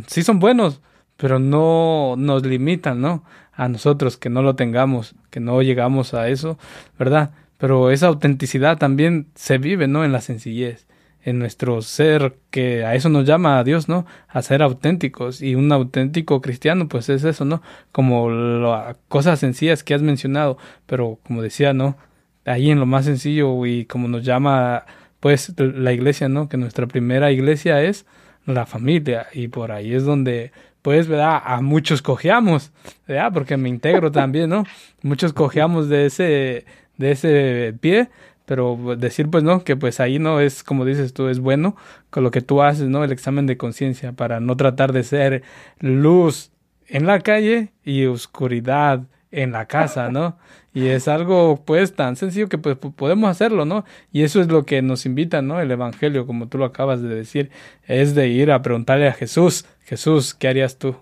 sí son buenos, pero no nos limitan, ¿no? A nosotros que no lo tengamos, que no llegamos a eso, ¿verdad? Pero esa autenticidad también se vive, ¿no? En la sencillez en nuestro ser, que a eso nos llama a Dios, ¿no? A ser auténticos. Y un auténtico cristiano, pues es eso, ¿no? Como las cosas sencillas que has mencionado, pero como decía, ¿no? Ahí en lo más sencillo y como nos llama, pues, la iglesia, ¿no? Que nuestra primera iglesia es la familia y por ahí es donde pues, ¿verdad? A muchos cojeamos, ¿verdad? Porque me integro también, ¿no? Muchos cojeamos de ese, de ese pie, pero decir pues no, que pues ahí no es como dices tú, es bueno con lo que tú haces, ¿no? El examen de conciencia para no tratar de ser luz en la calle y oscuridad en la casa, ¿no? Y es algo pues tan sencillo que pues podemos hacerlo, ¿no? Y eso es lo que nos invita, ¿no? El Evangelio, como tú lo acabas de decir, es de ir a preguntarle a Jesús, Jesús, ¿qué harías tú?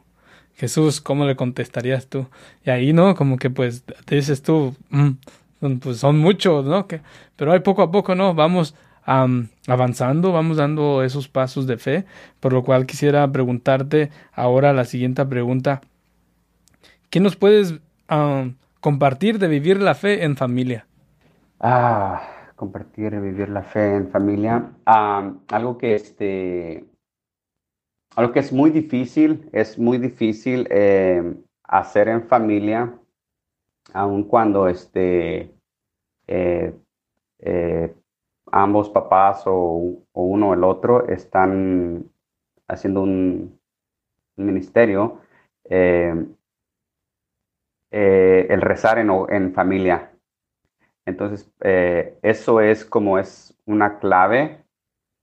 Jesús, ¿cómo le contestarías tú? Y ahí, ¿no? Como que pues te dices tú, mm, pues son muchos, ¿no? Que, pero hay poco a poco, ¿no? Vamos avanzando, vamos dando esos pasos de fe, por lo cual quisiera preguntarte ahora la siguiente pregunta. ¿Qué nos puedes compartir de vivir la fe en familia? Ah, compartir, vivir la fe en familia. algo que este, algo que es muy difícil, es muy difícil eh, hacer en familia aun cuando este, eh, eh, ambos papás o, uno o el otro están haciendo un, ministerio, eh, el rezar en, familia. Entonces, eso es como es una clave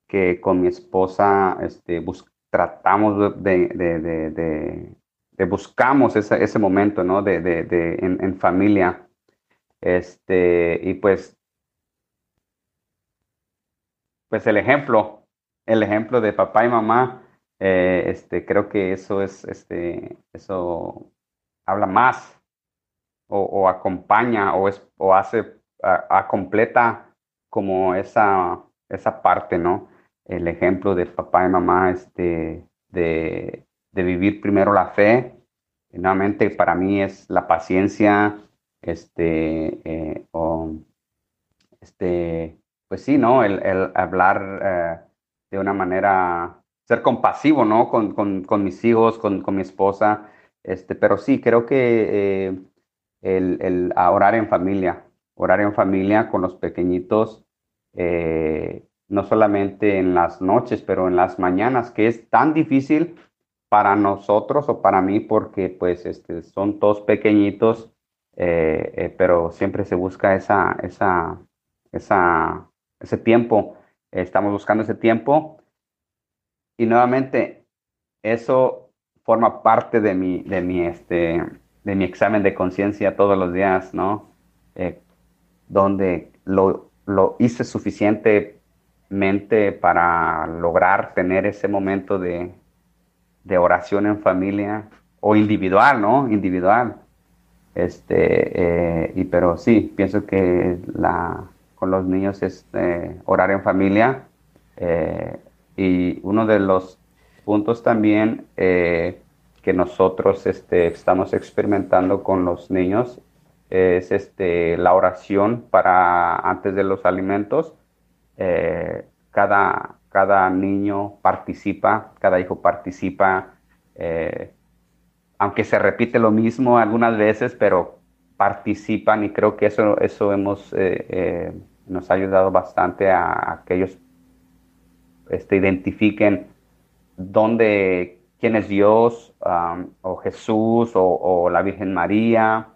que con mi esposa este, tratamos de, buscamos ese, ese, momento, ¿no? De, de, en, familia. Este, y pues, pues el ejemplo, el ejemplo de papá y mamá, eh, este, creo que eso es, este, eso habla más o, o acompaña o, es, o hace, a, completa como esa, esa parte, ¿no? El ejemplo de papá y mamá, este, de, de vivir primero la fe. nuevamente, para mí es la paciencia, este, eh, o, este, pues sí, ¿no? El, hablar eh, de una manera, ser compasivo, ¿no? Con, con, con mis hijos, con, con, mi esposa, este, pero sí, creo que eh, el, el orar en familia, orar en familia con los pequeñitos, no solamente en las noches, pero en las mañanas, que es tan difícil para nosotros o para mí, porque pues este, son todos pequeñitos, eh, eh, pero siempre se busca esa, esa, esa, ese tiempo, estamos buscando ese tiempo y nuevamente eso forma parte de mi, de mi, este, de mi examen de conciencia todos los días, ¿no? Eh, donde lo, lo hice suficientemente para lograr tener ese momento de, de oración en familia o individual, ¿no? Individual. Este, eh, y pero sí, pienso que la, con los niños es eh, orar en familia. Eh, y uno de los puntos también que nosotros este, estamos experimentando con los niños es este, la oración para antes de los alimentos. cada, cada niño participa, cada hijo participa, eh, aunque se repite lo mismo algunas veces, pero participan y creo que eso, eso hemos, eh, eh, nos ha ayudado bastante a, que ellos este, identifiquen dónde, quién es Dios, o Jesús, o la Virgen María,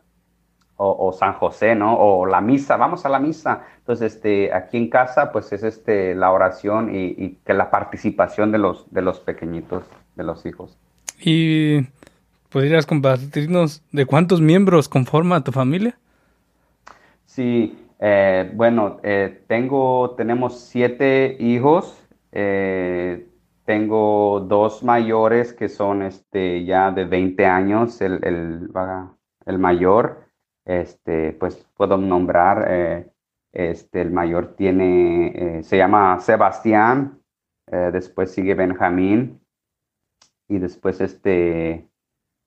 o, San José, ¿no? O la misa, vamos a la misa. Entonces, este, aquí en casa, pues es este, la oración y, que la participación de los, de los pequeñitos, de los hijos. ¿Y podrías compartirnos de cuántos miembros conforma tu familia? Sí, Eh, bueno, eh, tengo, tenemos siete hijos. Eh, tengo dos mayores que son este, ya de 20 años, el, el, el mayor, este, pues puedo nombrar, este, el mayor tiene, se llama Sebastián, después sigue Benjamín y después, este,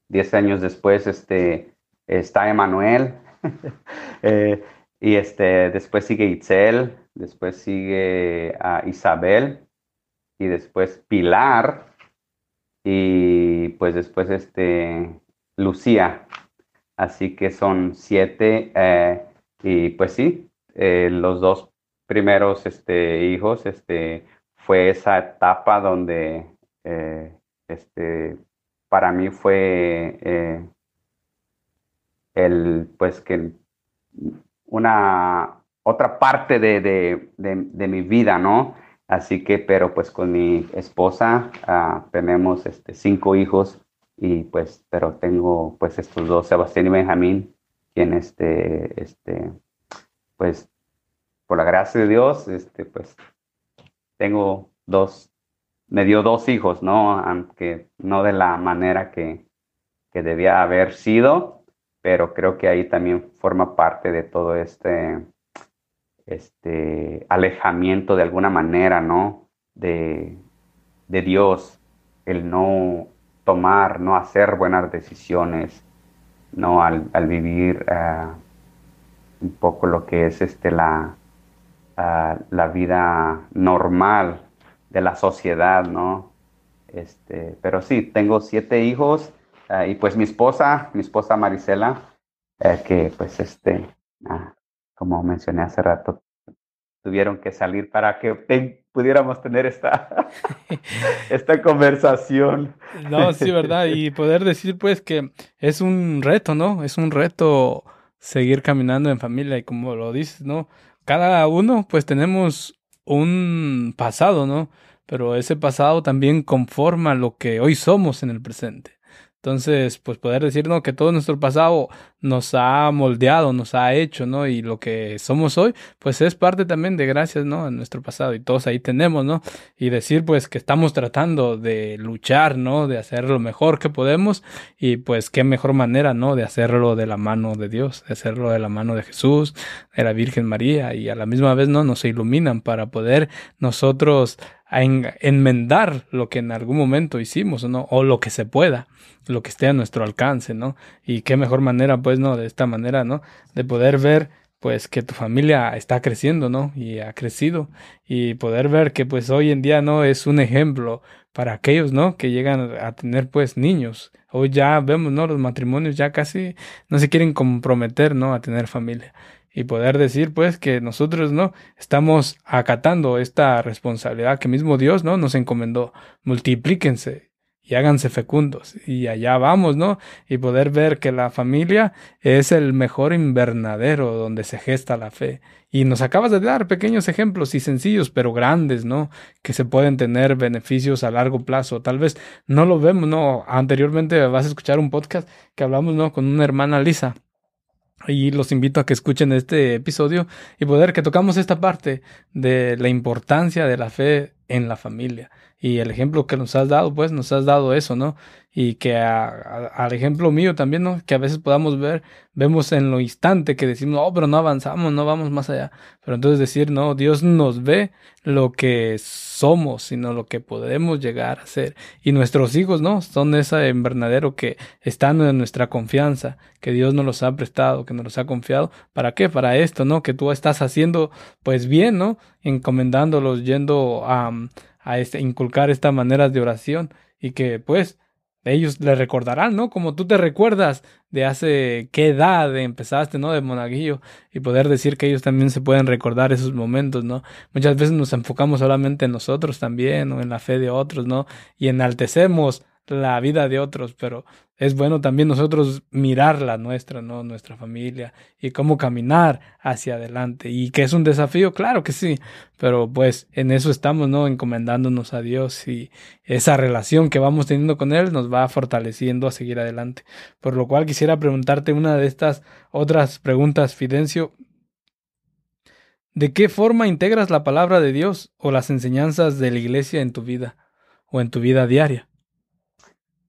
10 años después, este, está Emanuel. <laughs> Y este, después sigue Itzel, después sigue a Isabel y después Pilar y pues después este, Lucía. Así que son siete eh, y pues sí, eh, los dos primeros este, hijos este, fue esa etapa donde eh, este, para mí fue el pues que una otra parte de, mi vida, ¿no? Así que, pero pues con mi esposa ah, tenemos este, cinco hijos y pues, pero tengo pues estos dos, Sebastián y Benjamín, quien este, este, pues, por la gracia de Dios, este, pues, tengo dos, me dio dos hijos, ¿no? Aunque no de la manera que, que debía haber sido, pero creo que ahí también forma parte de todo este, este alejamiento de alguna manera, ¿no? De, Dios, el no tomar, no hacer buenas decisiones, ¿no? Al, vivir ah, un poco lo que es este, la, ah, la vida normal de la sociedad, ¿no? Este, pero sí, tengo siete hijos Ah, y pues mi esposa, mi esposa Marisela, eh, que pues este, ah, como mencioné hace rato, tuvieron que salir para que pudiéramos tener esta, <laughs> <laughs> esta conversación. No, sí, verdad. <laughs> Y poder decir pues que es un reto, ¿no? Es un reto seguir caminando en familia y como lo dices, ¿no? Cada uno pues tenemos un pasado, ¿no? Pero ese pasado también conforma lo que hoy somos en el presente. Entonces, pues poder decir, ¿no? Que todo nuestro pasado nos ha moldeado, nos ha hecho, ¿no? Y lo que somos hoy, pues es parte también de gracias, ¿no? En nuestro pasado y todos ahí tenemos, ¿no? Y decir, pues que estamos tratando de luchar, ¿no? De hacer lo mejor que podemos y pues qué mejor manera, ¿no? De hacerlo de la mano de Dios, de hacerlo de la mano de Jesús, de la Virgen María y a la misma vez, ¿no? Nos iluminan para poder nosotros enmendar lo que en algún momento hicimos, ¿no? O lo que se pueda lo que esté a nuestro alcance, ¿no? Y qué mejor manera, pues, ¿no? De esta manera, ¿no? De poder ver, pues, que tu familia está creciendo, ¿no? Y ha crecido. Y poder ver que, pues, hoy en día, ¿no? Es un ejemplo para aquellos, ¿no? Que llegan a tener, pues, niños. Hoy ya vemos, ¿no? Los matrimonios ya casi no se quieren comprometer, ¿no? A tener familia y poder decir pues que nosotros no estamos acatando esta responsabilidad que mismo Dios no nos encomendó multiplíquense y háganse fecundos. Y allá vamos, ¿no? Y poder ver que la familia es el mejor invernadero donde se gesta la fe. Y nos acabas de dar pequeños ejemplos y sencillos, pero grandes, ¿no? Que se pueden tener beneficios a largo plazo. Tal vez no lo vemos, ¿no? Anteriormente vas a escuchar un podcast que hablamos, ¿no? Con una hermana Lisa. Y los invito a que escuchen este episodio y poder que tocamos esta parte de la importancia de la fe en la familia. Y el ejemplo que nos has dado, pues nos has dado eso, ¿no? Y que al ejemplo mío también, ¿no? Que a veces podamos ver, vemos en lo instante que decimos, oh, pero no avanzamos, no vamos más allá. Pero entonces decir, no, Dios nos ve lo que somos, sino lo que podemos llegar a ser. Y nuestros hijos, ¿no? Son ese invernadero que están en nuestra confianza, que Dios nos los ha prestado, que nos los ha confiado. ¿Para qué? Para esto, ¿no? Que tú estás haciendo, pues bien, ¿no? Encomendándolos, yendo a a este, inculcar estas maneras de oración y que pues ellos le recordarán, ¿no? Como tú te recuerdas de hace qué edad empezaste, ¿no? De monaguillo y poder decir que ellos también se pueden recordar esos momentos, ¿no? Muchas veces nos enfocamos solamente en nosotros también o en la fe de otros, ¿no? Y enaltecemos la vida de otros, pero es bueno también nosotros mirar la nuestra, ¿no? Nuestra familia y cómo caminar hacia adelante. Y que es un desafío, claro que sí, pero pues en eso estamos, ¿no? Encomendándonos a Dios y esa relación que vamos teniendo con Él nos va fortaleciendo a seguir adelante. Por lo cual quisiera preguntarte una de estas otras preguntas, Fidencio. ¿De qué forma integras la palabra de Dios o las enseñanzas de la iglesia en tu vida o en tu vida diaria?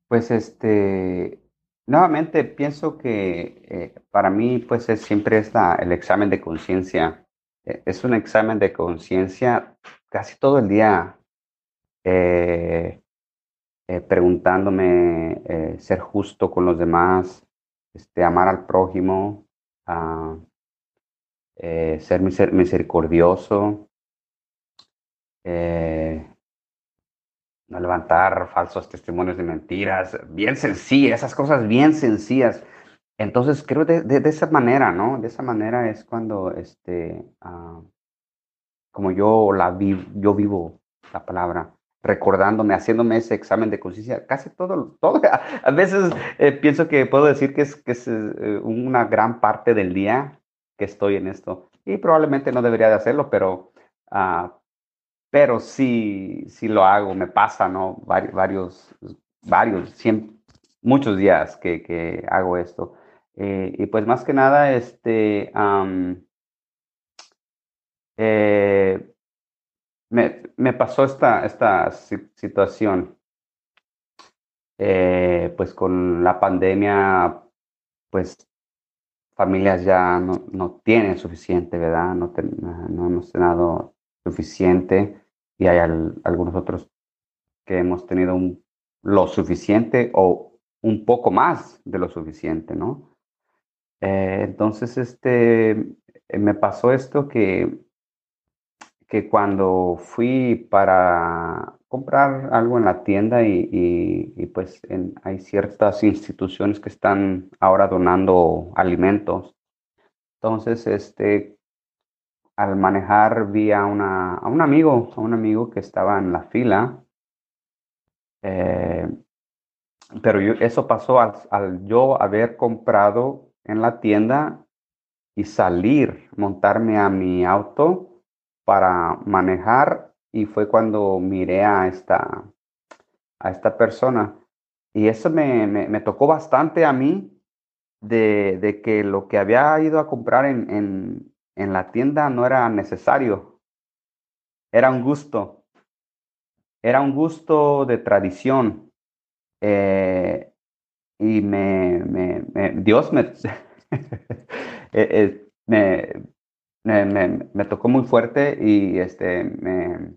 Pues este, nuevamente pienso que eh, para mí pues es siempre está el examen de conciencia. E, es un examen de conciencia casi todo el día eh, eh, preguntándome ser justo con los demás, este, amar al prójimo, ah, ser misericordioso, no levantar falsos testimonios de mentiras, bien sencillas, esas cosas bien sencillas. Entonces creo de, de, esa manera, ¿no? De esa manera es cuando, este, ah, como yo la vi, yo vivo la palabra, recordándome, haciéndome ese examen de conciencia, casi todo, todo, <laughs> a veces eh, pienso que puedo decir que es, que es eh, una gran parte del día que estoy en esto. Y probablemente no debería de hacerlo, pero uh, pero sí, sí lo hago, me pasa, ¿no? Varios, varios, varios muchos días que, que hago esto. Eh, y pues más que nada, este, eh, me, me, pasó esta, esta situación, eh, pues con la pandemia, pues familias ya no, no tienen suficiente, ¿verdad? No, no hemos tenido suficiente y hay algunos otros que hemos tenido lo suficiente o un poco más de lo suficiente, ¿no? Eh, entonces, este, eh, me pasó esto que, que cuando fui para comprar algo en la tienda y, pues hay ciertas instituciones que están ahora donando alimentos. Entonces, este, al manejar vi a, una, a un amigo, a un amigo que estaba en la fila. Eh, pero eso pasó al, yo haber comprado en la tienda y salir, montarme a mi auto para manejar y fue cuando miré a esta, a esta persona. Y eso me, me, tocó bastante a mí de, de, que lo que había ido a comprar en la tienda no era necesario, era un gusto, era un gusto de tradición. Eh, y me, me, Dios me, <laughs> eh, eh, me, me, tocó muy fuerte y este, me,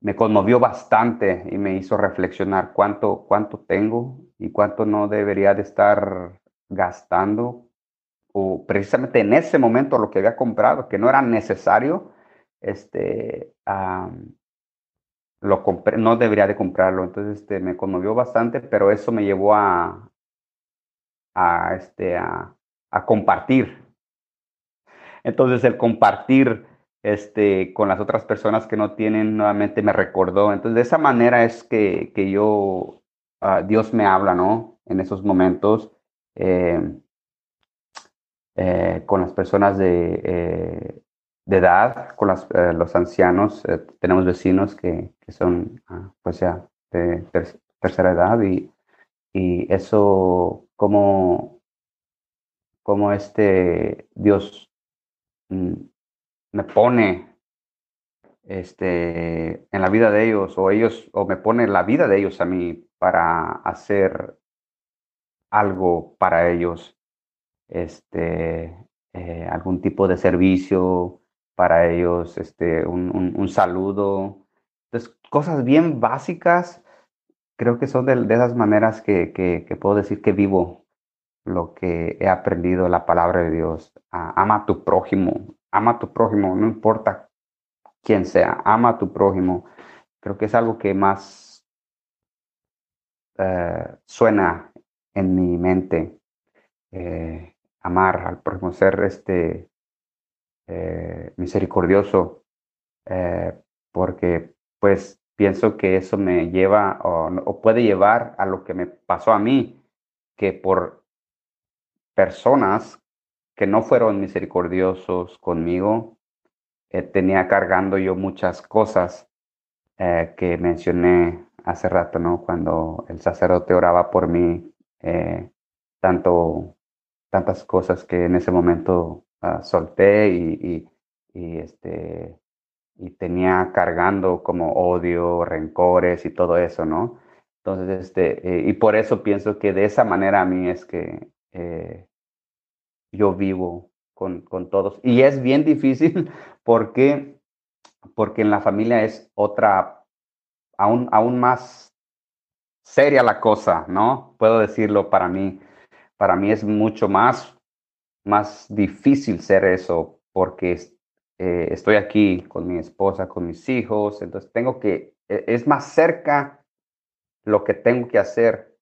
me conmovió bastante y me hizo reflexionar cuánto, cuánto tengo y cuánto no debería de estar gastando o precisamente en ese momento lo que había comprado, que no era necesario, este, lo compré, no debería de comprarlo. Entonces este, me conmovió bastante, pero eso me llevó a, a, este, a, a compartir. Entonces el compartir este, con las otras personas que no tienen, nuevamente me recordó. Entonces de esa manera es que, que yo, uh, Dios me habla, ¿no? En esos momentos. Eh, eh, con las personas de, eh, de edad, con las, eh, los ancianos. tenemos vecinos que, que son, ah, pues ya, de tercera edad y, y eso, como, como este Dios mm, me pone este, en la vida de ellos o ellos o me pone la vida de ellos a mí para hacer algo para ellos este, eh, algún tipo de servicio para ellos, este, un, un, saludo. Entonces, cosas bien básicas, creo que son de, de esas maneras que, que, puedo decir que vivo lo que he aprendido la palabra de Dios. ama a tu prójimo, ama a tu prójimo, no importa quién sea, ama a tu prójimo. Creo que es algo que más eh, suena en mi mente. Eh, amar al prójimo, ser este, eh, misericordioso, eh, porque pues pienso que eso me lleva o, puede llevar a lo que me pasó a mí, que por personas que no fueron misericordiosos conmigo, eh, tenía cargando yo muchas cosas que mencioné hace rato, ¿no? Cuando el sacerdote oraba por mí, tanto tantas cosas que en ese momento ah, solté y, y este y tenía cargando como odio, rencores y todo eso, ¿no? Entonces, este, eh, y por eso pienso que de esa manera a mí es que eh, yo vivo con, con, todos. Y es bien difícil <laughs> porque, porque en la familia es otra, aún, aún más seria la cosa, ¿no? Puedo decirlo para mí. Para mí es mucho más, más difícil ser eso porque eh, estoy aquí con mi esposa, con mis hijos, entonces tengo que, e, es más cerca lo que tengo que hacer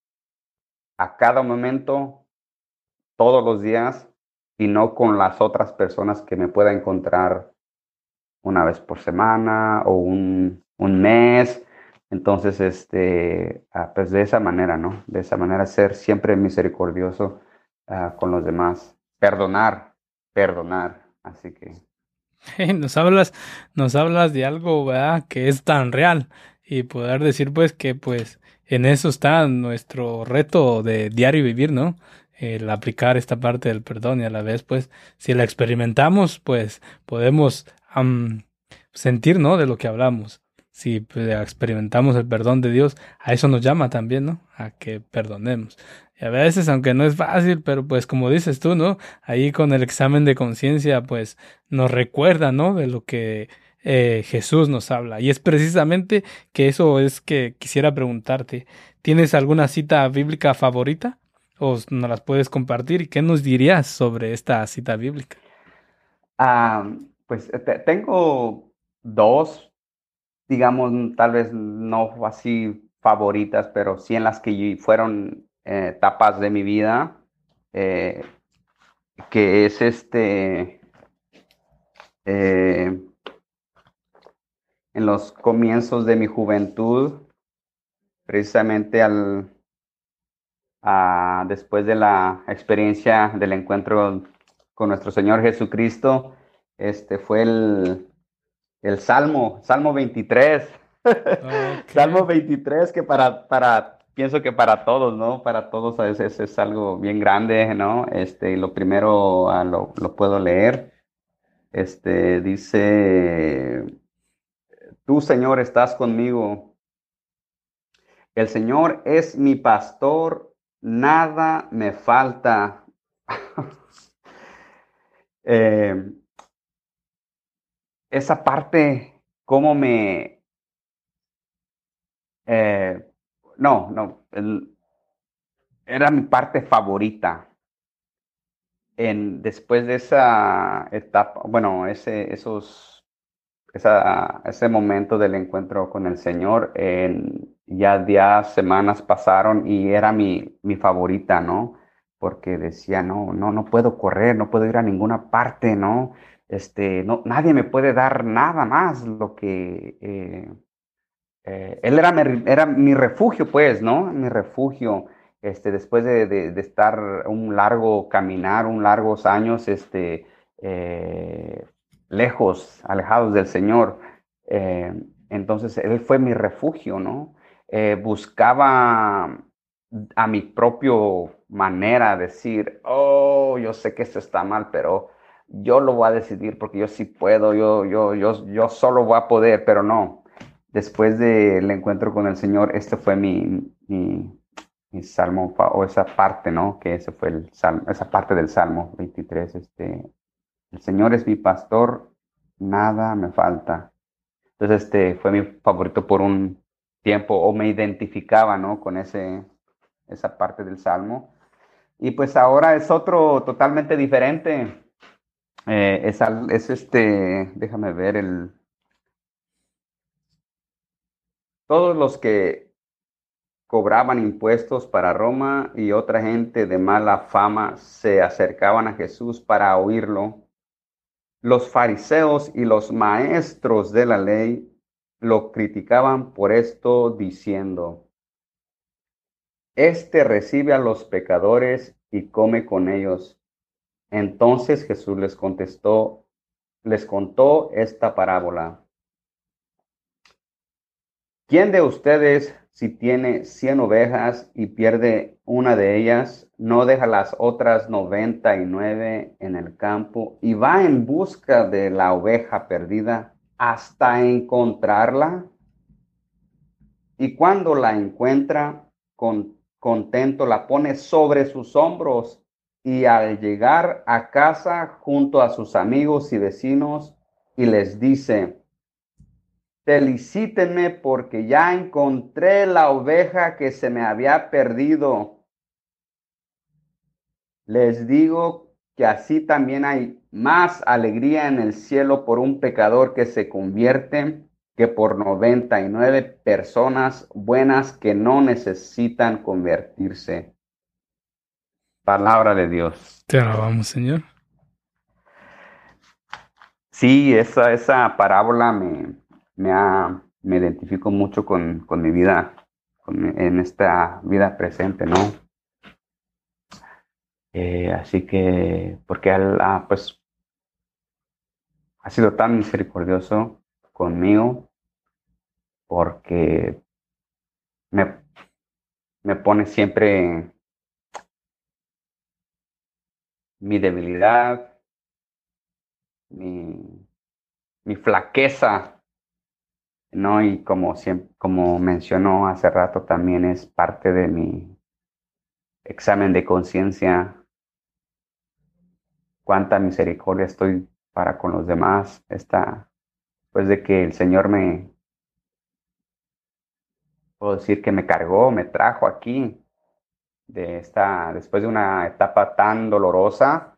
a cada momento, todos los días, y no con las otras personas que me pueda encontrar una vez por semana o un, un mes. Entonces, este, ah, pues de esa manera, ¿no? De esa manera ser siempre misericordioso uh, con los demás. Perdonar, perdonar. Así que <laughs> nos hablas, nos hablas de algo, ¿verdad? Que es tan real y poder decir, pues, que pues en eso está nuestro reto de diario vivir, ¿no? El aplicar esta parte del perdón y a la vez, pues, si la experimentamos, pues, podemos sentir, ¿no? De lo que hablamos. Si pues, experimentamos el perdón de Dios, a eso nos llama también, ¿no? A que perdonemos. Y a veces, aunque no es fácil, pero pues como dices tú, ¿no? Ahí con el examen de conciencia, pues nos recuerda, ¿no? De lo que eh, Jesús nos habla. Y es precisamente que eso es que quisiera preguntarte. ¿Tienes alguna cita bíblica favorita? ¿O nos las puedes compartir? ¿Y qué nos dirías sobre esta cita bíblica? Ah, pues tengo dos, digamos, tal vez no así favoritas, pero sí en las que fueron etapas de mi vida, eh, que es este, eh, en los comienzos de mi juventud, precisamente al, después de la experiencia del encuentro con nuestro Señor Jesucristo, este fue el, el Salmo, Salmo 23. <laughs> Salmo 23, que para, para pienso que para todos, ¿no? Para todos a veces es algo bien grande, ¿no? Este, lo primero ah, lo, lo, puedo leer. Este, dice, tú Señor estás conmigo. El Señor es mi pastor, nada me falta. <laughs> eh, esa parte, cómo me... Eh, no, no. era mi parte favorita. En, después de esa etapa, bueno, ese, esos, ese momento del encuentro con el Señor, en, ya días, semanas pasaron y era mi, mi favorita, ¿no? Porque decía, no, no, no puedo correr, no puedo ir a ninguna parte, ¿no? Este, no, nadie me puede dar nada más lo que, eh, eh, él era mi, era mi refugio, pues, ¿no? Mi refugio, este, después de, estar un largo caminar, un largos años, este, eh, lejos, alejados del Señor. Entonces, Él fue mi refugio, ¿no? buscaba a mi propio manera decir, oh, yo sé que esto está mal, pero yo lo voy a decidir porque yo sí puedo, yo, yo, yo, yo solo voy a poder, pero no, después del encuentro con el Señor, este fue mi, mi, salmo, o esa parte, ¿no? Que ese fue el salmo, esa parte del Salmo 23, este, el Señor es mi pastor, nada me falta. Entonces, este fue mi favorito por un tiempo, o me identificaba, ¿no? Con ese, esa parte del Salmo. Y pues ahora es otro totalmente diferente. Eh, es, es este, déjame ver el, Todos los que cobraban impuestos para Roma y otra gente de mala fama se acercaban a Jesús para oírlo. Los fariseos y los maestros de la ley lo criticaban por esto diciendo, Este recibe a los pecadores y come con ellos. Entonces Jesús les contestó, les contó esta parábola. ¿Quién de ustedes, si tiene cien ovejas y pierde una de ellas, no deja las otras noventa y nueve en el campo y va en busca de la oveja perdida hasta encontrarla. Y cuando la encuentra, con, contento, la pone sobre sus hombros y al llegar a casa junto a sus amigos y vecinos y les dice, felicítenme porque ya encontré la oveja que se me había perdido. Les digo que así también hay más alegría en el cielo por un pecador que se convierte que por 99 personas buenas que no necesitan convertirse. Palabra de Dios. Te alabamos, Señor. Sí, esa, esa parábola me, me, ha, me identifico mucho con, con mi vida, en esta vida presente, ¿no? Eh, así que, porque él, ah, pues, ha sido tan misericordioso conmigo, porque me, me pone siempre mi debilidad, mi, mi flaqueza ¿no? Y como, como mencionó hace rato, también es parte de mi examen de conciencia, cuánta misericordia estoy para con los demás, esta, pues de que el Señor me, puedo decir que me cargó, me trajo aquí, de esta, después de una etapa tan dolorosa,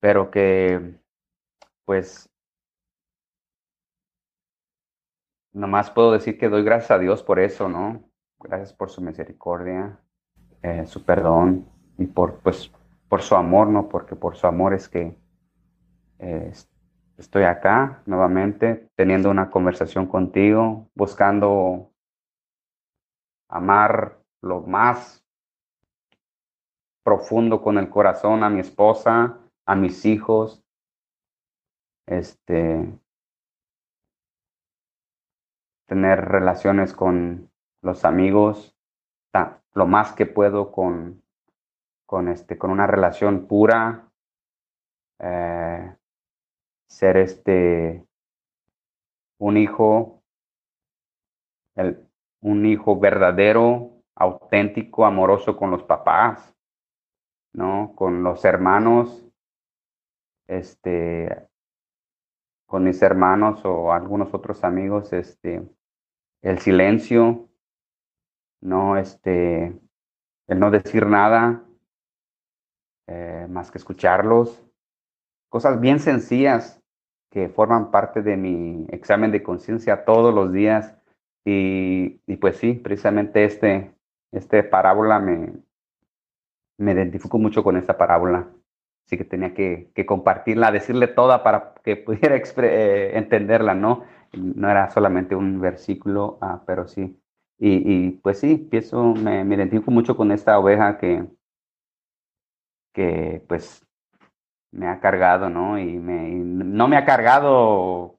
pero que pues nomás puedo decir que doy gracias a Dios por eso, ¿no? Gracias por su misericordia, eh, su perdón y por, pues, por su amor, ¿no? Porque por su amor es que estoy acá nuevamente teniendo una conversación contigo, buscando amar lo más profundo con el corazón a mi esposa, a mis hijos, este, tener relaciones con los amigos, lo más que puedo con, con, este, con una relación pura, eh, ser este, un hijo, el, un hijo verdadero, auténtico, amoroso con los papás, ¿no? Con los hermanos, este, con mis hermanos o algunos otros amigos, este, el silencio, no, este, el no decir nada, eh, más que escucharlos, cosas bien sencillas que forman parte de mi examen de conciencia todos los días. Y, y, pues sí, precisamente este, este parábola me, me identifico mucho con esta parábola. Así que tenía que, compartirla, decirle toda para que pudiera eh, entenderla, ¿no? no era solamente un versículo, ah, pero sí. Y, pues sí, pienso, me, me, identifico mucho con esta oveja que, que pues me ha cargado, ¿no? Y, me, no me ha cargado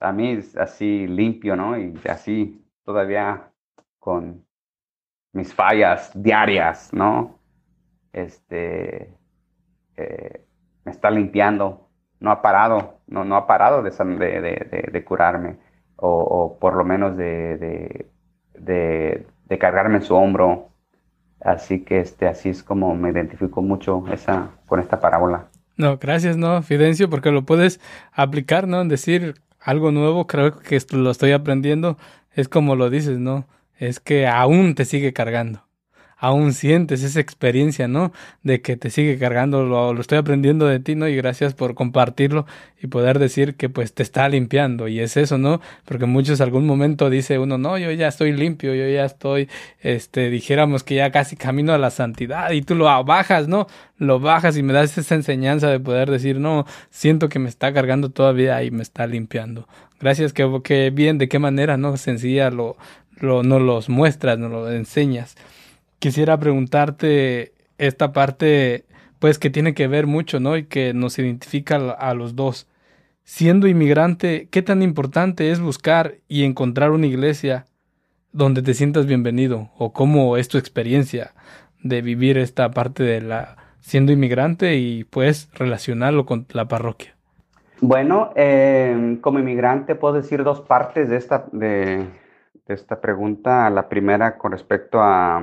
a mí así limpio, ¿no? Y así todavía con mis fallas diarias, ¿no? Este, eh, me está limpiando no ha parado, no, no ha parado de, de, de, curarme, o, o, por lo menos de, de, cargarme en su hombro. Así que este, así es como me identifico mucho esa, con esta parábola. No, gracias, no, Fidencio, porque lo puedes aplicar, ¿no? Decir algo nuevo, creo que lo estoy aprendiendo, es como lo dices, ¿no? Es que aún te sigue cargando aún sientes esa experiencia, ¿no? De que te sigue cargando, lo, estoy aprendiendo de ti, ¿no? Y gracias por compartirlo y poder decir que pues te está limpiando. Y es eso, ¿no? Porque muchos algún momento dice uno, no, yo ya estoy limpio, yo ya estoy, este, dijéramos que ya casi camino a la santidad y tú lo bajas, ¿no? Lo bajas y me das esa enseñanza de poder decir, no, siento que me está cargando todavía y me está limpiando. Gracias, que, que bien, de qué manera, ¿no? Sencilla lo, lo, no los muestras, no lo enseñas quisiera preguntarte esta parte, pues que tiene que ver mucho, ¿no? Y que nos identifica a los dos. Siendo inmigrante, ¿qué tan importante es buscar y encontrar una iglesia donde te sientas bienvenido o cómo es tu experiencia de vivir esta parte de la siendo inmigrante y pues relacionarlo con la parroquia. Bueno, em, como inmigrante puedo decir dos partes de esta, de, esta pregunta. La primera con respecto a,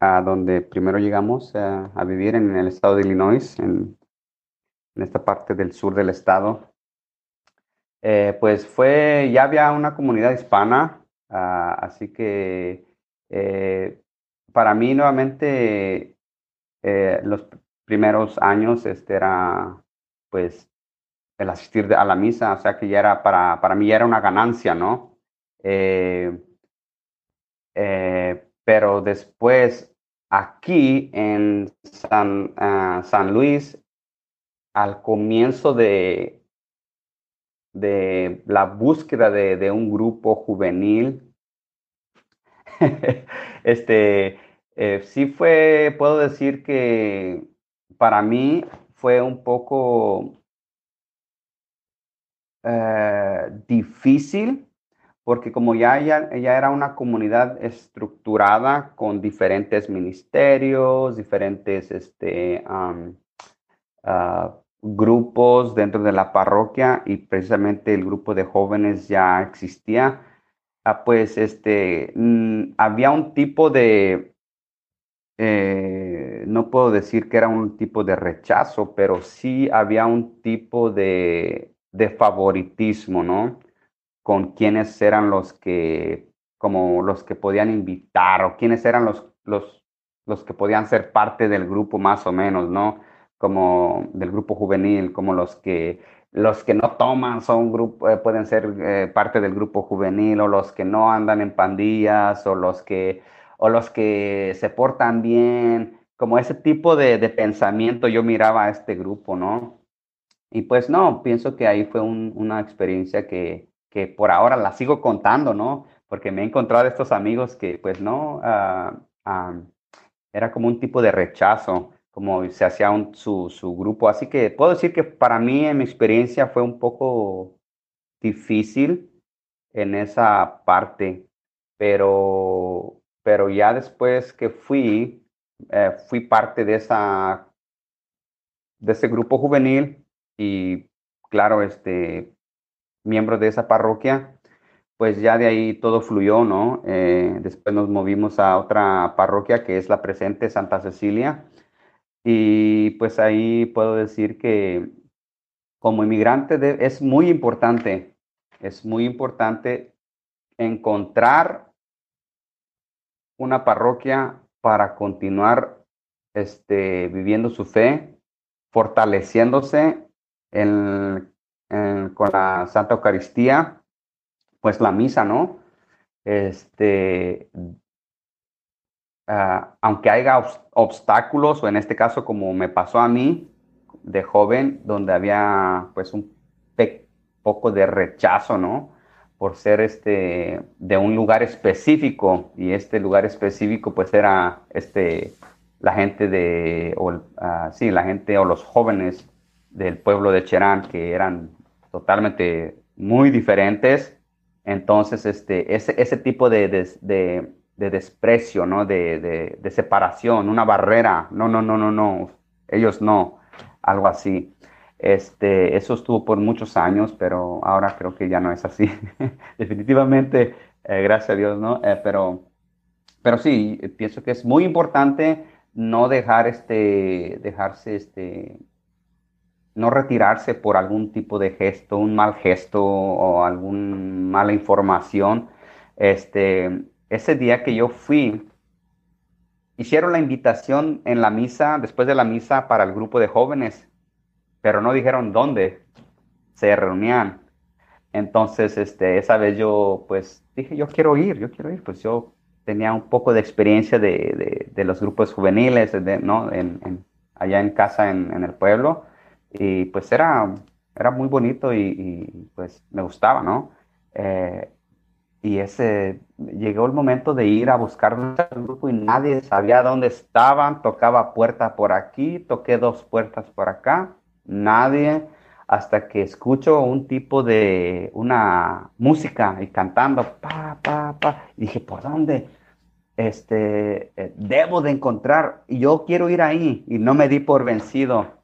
a donde primero llegamos a, vivir en el estado de Illinois, en, en esta parte del sur del estado. Eh, pues fue, ya había una comunidad hispana, uh, así que eh, para mí nuevamente eh, los primeros años este era pues el asistir a la misa, o sea que ya era para, para mí ya era una ganancia, ¿no? Eh, eh, pero después aquí en San, uh, San Luis, al comienzo de, de la búsqueda de, de un grupo juvenil, <laughs> este, eh, sí fue, puedo decir que para mí fue un poco eh, difícil porque como ya, ya, era una comunidad estructurada con diferentes ministerios, diferentes este, uh, grupos dentro de la parroquia y precisamente el grupo de jóvenes ya existía, uh, pues este, mm, había un tipo de, eh, no puedo decir que era un tipo de rechazo, pero sí había un tipo de, de favoritismo, ¿no? Con quiénes eran los que, como los que podían invitar o quiénes eran los, los, los que podían ser parte del grupo más o menos, ¿no? Como del grupo juvenil, como los que los que no toman son grupo, eh, pueden ser eh, parte del grupo juvenil o los que no andan en pandillas o los que o los que se portan bien, como ese tipo de, de pensamiento yo miraba a este grupo, ¿no? Y pues no, pienso que ahí fue un, una experiencia que, que, por ahora la sigo contando, ¿no? Porque me he encontrado estos amigos que pues no, uh, uh, era como un tipo de rechazo, como se hacía un, su, su grupo. Así que puedo decir que para mí en mi experiencia fue un poco difícil en esa parte, pero pero ya después que fui, eh, fui parte de, esa, de ese grupo juvenil y claro, este, miembro de esa parroquia, pues ya de ahí todo fluyó, ¿no? Eh, después nos movimos a otra parroquia que es la presente Santa Cecilia y pues ahí puedo decir que como inmigrante es muy importante, es muy importante encontrar una parroquia para continuar este, viviendo su fe, fortaleciéndose en, con la Santa Eucaristía, pues la misa, ¿no? Este, uh, aunque haya obstáculos, o en este caso como me pasó a mí de joven, donde había pues un poco de rechazo, ¿no? por ser este, de un lugar específico y este lugar específico pues era este, la gente de, o, uh, sí, la gente o los jóvenes del pueblo de Cherán que eran totalmente muy diferentes. Entonces, este, ese, ese tipo de, de, de, de desprecio, ¿no? De, de, separación, una barrera, no, no, no, no, no, ellos no, algo así. Este, eso estuvo por muchos años, pero ahora creo que ya no es así. <laughs> Definitivamente, eh, gracias a Dios, ¿no? Eh, pero, pero sí, pienso que es muy importante no dejar este, dejarse este, no retirarse por algún tipo de gesto, un mal gesto o alguna mala información. Este, ese día que yo fui, hicieron la invitación en la misa, después de la misa, para el grupo de jóvenes pero no dijeron dónde se reunían. Entonces, este, esa vez yo, pues, dije, yo quiero ir, yo quiero ir, pues yo tenía un poco de experiencia de, de, los grupos juveniles, ¿no? En, allá en casa, en, el pueblo, y pues era, era muy bonito y, pues me gustaba, ¿no? Eh, y ese, llegó el momento de ir a buscar el grupo y nadie sabía dónde estaban, tocaba puerta por aquí, toqué dos puertas por acá, nadie. hasta que escucho un tipo de una música y cantando, pa, pa, pa, y dije, ¿por dónde? Este, eh, debo de encontrar, y yo quiero ir ahí, y no me di por vencido,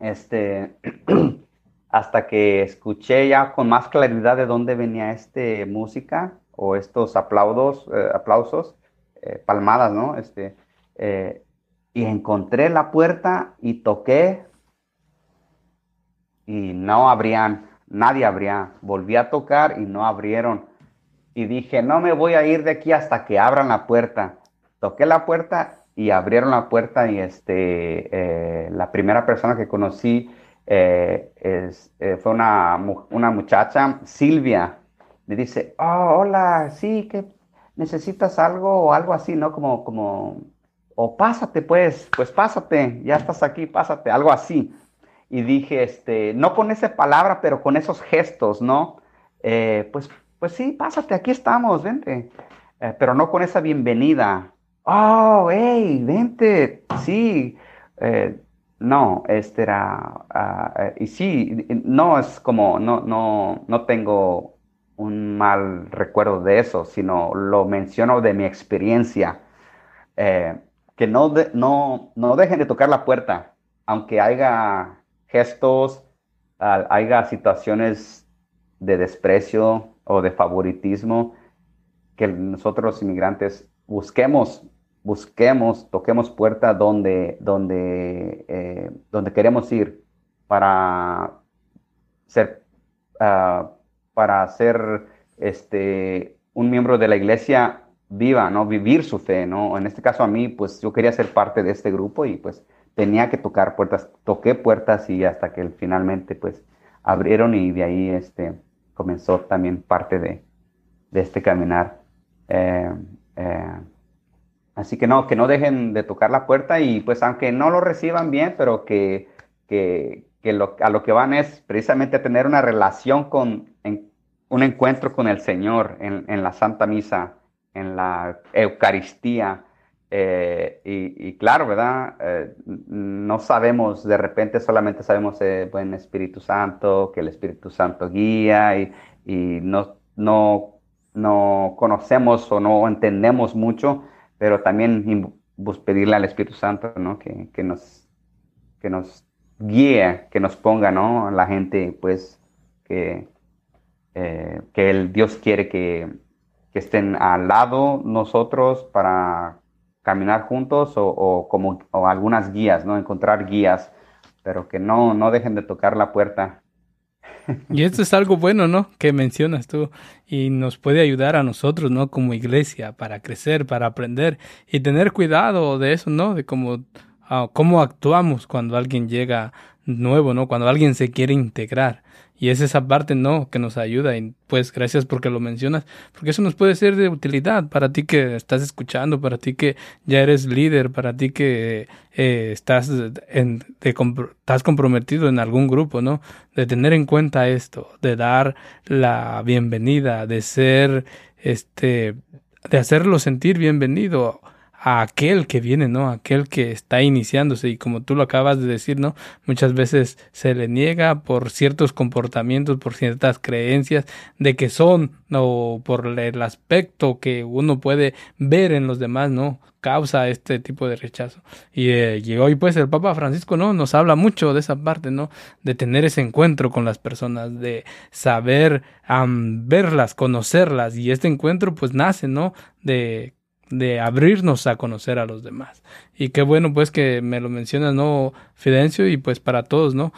este, <clears throat> hasta que escuché ya con más claridad de dónde venía este música, o estos aplausos, eh, aplausos, eh, palmadas, ¿no? Este, y encontré la puerta y toqué y no abrían, nadie abría. Volví a tocar y no abrieron. Y dije, no me voy a ir de aquí hasta que abran la puerta. Toqué la puerta y abrieron la puerta y este, eh, la primera persona que conocí eh, eh, fue una, una, muchacha, Silvia. Me dice, oh, hola, sí, que necesitas algo o algo así, ¿no? Como, como, o pásate pues, pues pásate, ya estás aquí, pásate, algo así y dije, este, no con esa palabra, pero con esos gestos, ¿no? Pues, pues sí, pásate, aquí estamos, vente. Pero no con esa bienvenida. Oh, hey, vente, sí. Eh, no, este era, ah, y sí, no es como, no, no, no tengo un mal recuerdo de eso, sino lo menciono de mi experiencia. que no, no, no dejen de tocar la puerta, aunque haya gestos, haya situaciones de desprecio o de favoritismo que nosotros los inmigrantes busquemos, busquemos, toquemos puerta donde, donde, eh, donde queremos ir para ser, ah, para ser este, un miembro de la iglesia viva, ¿no? Vivir su fe, ¿no? En este caso a mí, pues yo quería ser parte de este grupo y pues tenía que tocar puertas, toqué puertas y hasta que finalmente pues abrieron y de ahí este, comenzó también parte de, este caminar. Eh, eh, así que no, que no dejen de tocar la puerta y pues aunque no lo reciban bien, pero que, que, a lo que van es precisamente tener una relación con, un encuentro con el Señor en, en la Santa Misa, en la Eucaristía, eh, y, claro, ¿verdad? Eh, no sabemos, de repente solamente sabemos el buen Espíritu Santo, que el Espíritu Santo guía y, y no, no, no, conocemos o no entendemos mucho, pero también pedirle al Espíritu Santo, ¿no? Que, que, nos, que nos guíe, que nos ponga, ¿no? La gente, pues, que, eh, que el Dios quiere que, que estén al lado nosotros para caminar juntos o, como algunas guías, ¿no? Encontrar guías, pero que no, no dejen de tocar la puerta. <laughs> Y esto es algo bueno, ¿no? Que mencionas tú y nos puede ayudar a nosotros, ¿no? Como iglesia para crecer, para aprender y tener cuidado de eso, ¿no? De cómo, ah, cómo actuamos cuando alguien llega nuevo, ¿no? Cuando alguien se quiere integrar. Y es esa parte, ¿no? Que nos ayuda. Y pues gracias porque lo mencionas. Porque eso nos puede ser de utilidad para ti que estás escuchando, para ti que ya eres líder, para ti que eh, estás, en, estás comprometido en algún grupo, ¿no? De tener en cuenta esto, de dar la bienvenida, de ser, este, de hacerlo sentir bienvenido a aquel que viene, ¿no? Aquel que está iniciándose y como tú lo acabas de decir, ¿no? Muchas veces se le niega por ciertos comportamientos, por ciertas creencias de que son o por el aspecto que uno puede ver en los demás, ¿no? Causa este tipo de rechazo. Y, eh, hoy pues el Papa Francisco, ¿no? Nos habla mucho de esa parte, ¿no? De tener ese encuentro con las personas, de saber verlas, conocerlas y este encuentro pues nace, ¿no? De de abrirnos a conocer a los demás. Y qué bueno pues que me lo mencionas, ¿no, Fidencio? Y pues para todos, ¿no?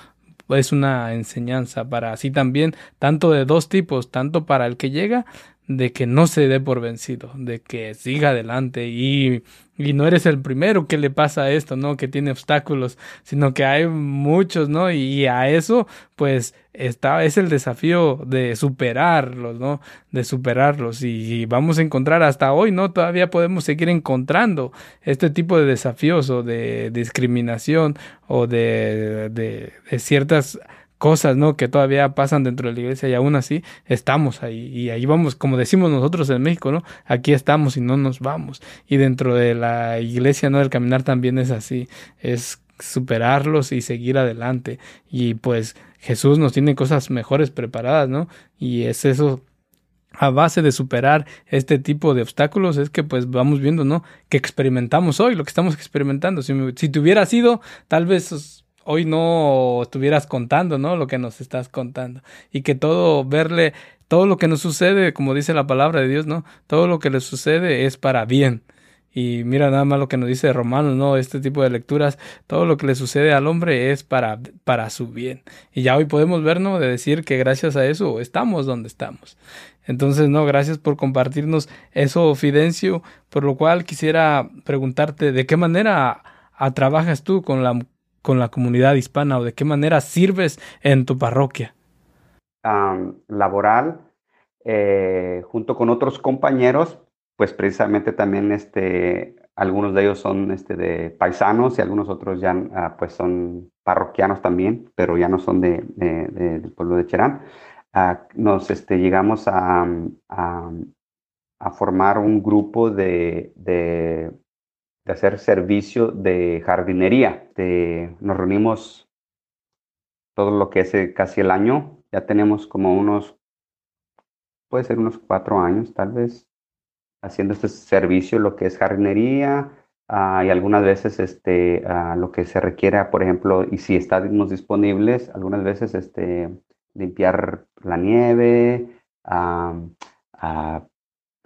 Es una enseñanza para así también, tanto de dos tipos, tanto para el que llega de que no se dé por vencido, de que siga adelante y, y, no eres el primero que le pasa esto, ¿no? Que tiene obstáculos, sino que hay muchos, ¿no? Y a eso, pues, está, es el desafío de superarlos, ¿no? De superarlos y, vamos a encontrar hasta hoy, ¿no? Todavía podemos seguir encontrando este tipo de desafíos o de discriminación o de, de, de ciertas cosas, ¿no? Que todavía pasan dentro de la iglesia y aún así estamos ahí. Y ahí vamos, como decimos nosotros en México, ¿no? Aquí estamos y no nos vamos. Y dentro de la iglesia, ¿no? El caminar también es así. Es superarlos y seguir adelante. Y pues Jesús nos tiene cosas mejores preparadas, ¿no? Y es eso a base de superar este tipo de obstáculos es que pues vamos viendo, ¿no? Que experimentamos hoy, lo que estamos experimentando. Si, si te hubiera sido, tal vez hoy no estuvieras contando, ¿no? Lo que nos estás contando. Y que todo, verle, todo lo que nos sucede, como dice la palabra de Dios, ¿no? Todo lo que le sucede es para bien. Y mira nada más lo que nos dice Romanos, ¿no? Este tipo de lecturas, todo lo que le sucede al hombre es para, para su bien. Y ya hoy podemos vernos De decir que gracias a eso estamos donde estamos. Entonces, no, gracias por compartirnos eso, Fidencio, por lo cual quisiera preguntarte de qué manera trabajas tú con la, con la comunidad hispana o de qué manera sirves en tu parroquia. laboral, eh, junto con otros compañeros, pues precisamente también este, algunos de ellos son este, de paisanos y algunos otros ya ah, pues son parroquianos también, pero ya no son de, del pueblo de Cherán. Ah, nos este, llegamos a, a, formar un grupo de, de, hacer servicio de jardinería. nos reunimos todo lo que es casi el año. Ya tenemos como unos, puede ser unos cuatro años tal vez, haciendo este servicio, lo que es jardinería y algunas veces este, lo que se requiere, por ejemplo, y si estamos disponibles, algunas veces este, limpiar la nieve,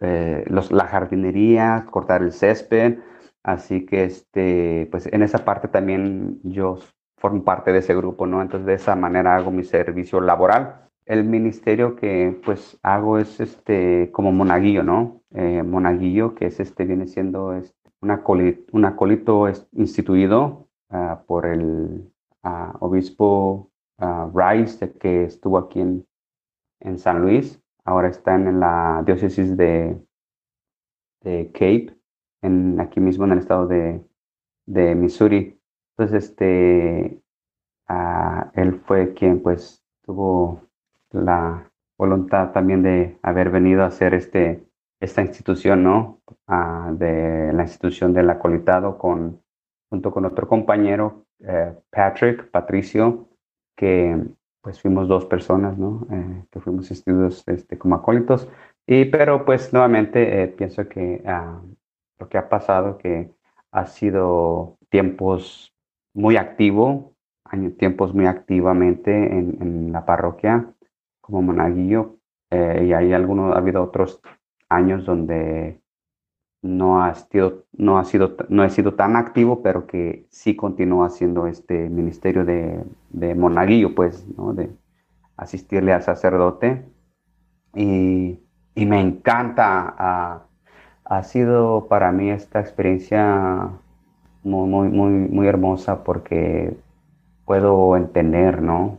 eh, la jardinería, cortar el césped. Así que este, pues en esa parte también yo formo parte de ese grupo, ¿no? Entonces de esa manera hago mi servicio laboral el ministerio que pues hago es este como monaguillo, ¿no? Eh, monaguillo, que es este, viene siendo este, una un acolito instituido ah, por el ah, obispo uh, Rice, que estuvo aquí en, en, San Luis, ahora está en la diócesis de, de Cape, en, aquí mismo en el estado de, de Missouri. Entonces, este, él fue quien pues tuvo la voluntad también de haber venido a hacer este, esta institución, ¿no? De la institución del acolitado con, junto con otro compañero, eh, Patrick, Patricio, que pues fuimos dos personas, ¿no? Eh, que fuimos estudios este, como acólitos. Y, pero pues nuevamente eh, pienso que ah, lo que ha pasado, que ha sido tiempos muy activo, tiempos muy activamente en, en la parroquia, como monaguillo eh, y hay algunos, ha habido otros años donde no ha sido, no ha sido, no he sido tan activo, pero que sí continúo haciendo este ministerio de, de monaguillo, pues, ¿no? De asistirle al sacerdote. Y, y me encanta, ha, sido para mí esta experiencia muy, muy, muy, muy hermosa porque puedo entender, ¿no?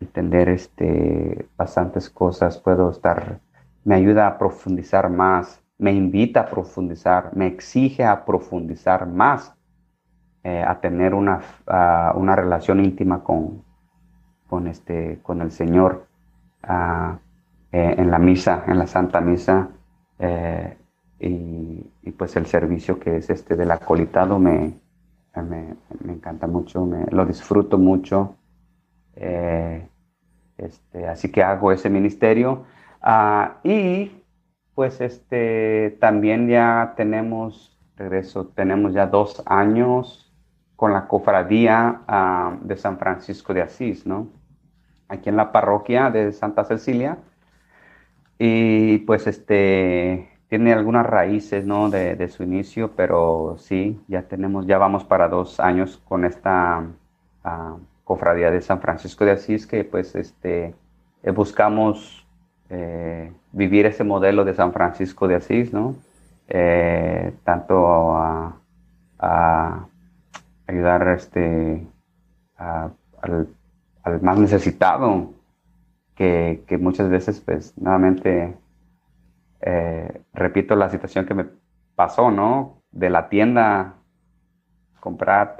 entender este, bastantes cosas, puedo estar, me ayuda a profundizar más, me invita a profundizar, me exige a profundizar más, eh, a tener una, una relación íntima con, con, este, con el Señor eh, en la misa, en la Santa Misa. Eh, y, pues el servicio que es este del acolitado me, me, me encanta mucho, me, lo disfruto mucho. Este, así que hago ese ministerio. Ah, y pues este, también ya tenemos, regreso, tenemos ya dos años con la cofradía ah, de San Francisco de Asís, ¿no? Aquí en la parroquia de Santa Cecilia. Y pues este, tiene algunas raíces, ¿no? De, su inicio, pero sí, ya tenemos, ya vamos para dos años con esta uh, cofradía de San Francisco de Asís, que pues este, eh, buscamos eh, vivir ese modelo de San Francisco de Asís, ¿no? Eh, tanto a, ayudar este, al, más necesitado, que, que, muchas veces, pues, nuevamente, repito la situación que me pasó, ¿no? De la tienda, comprar,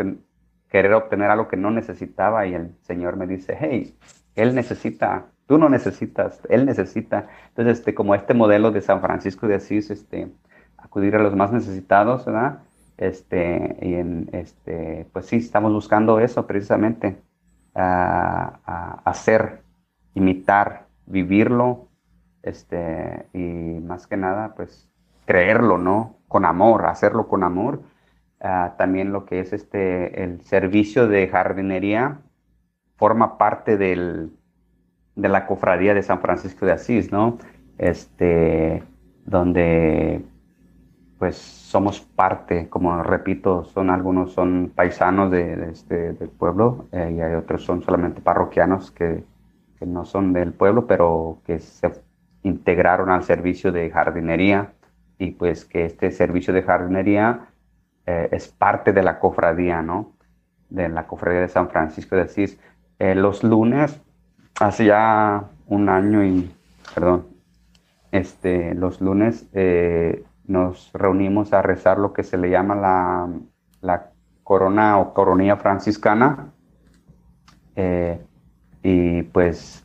querer obtener algo que no necesitaba y el Señor me dice, hey, Él necesita, tú no necesitas, Él necesita. Entonces, este, como este modelo de San Francisco de Asís, este, acudir a los más necesitados, ¿verdad? Este, y en, este, pues sí, estamos buscando eso precisamente, hacer, imitar, vivirlo, este, y más que nada, pues creerlo, ¿no? Con amor, hacerlo con amor. Ah, también lo que es este, el servicio de jardinería forma parte del, de la cofradía de San Francisco de Asís, ¿no? Este, donde pues somos parte, como repito, son algunos son paisanos de, este, del pueblo eh, y hay otros son solamente parroquianos que, que, no son del pueblo, pero que se integraron al servicio de jardinería y pues que este servicio de jardinería eh, es parte de la cofradía, ¿no? De la cofradía de San Francisco de Asís. Eh, los lunes, hace ya un año y, perdón, este, los lunes eh, nos reunimos a rezar lo que se le llama la, la corona o coronilla franciscana. y pues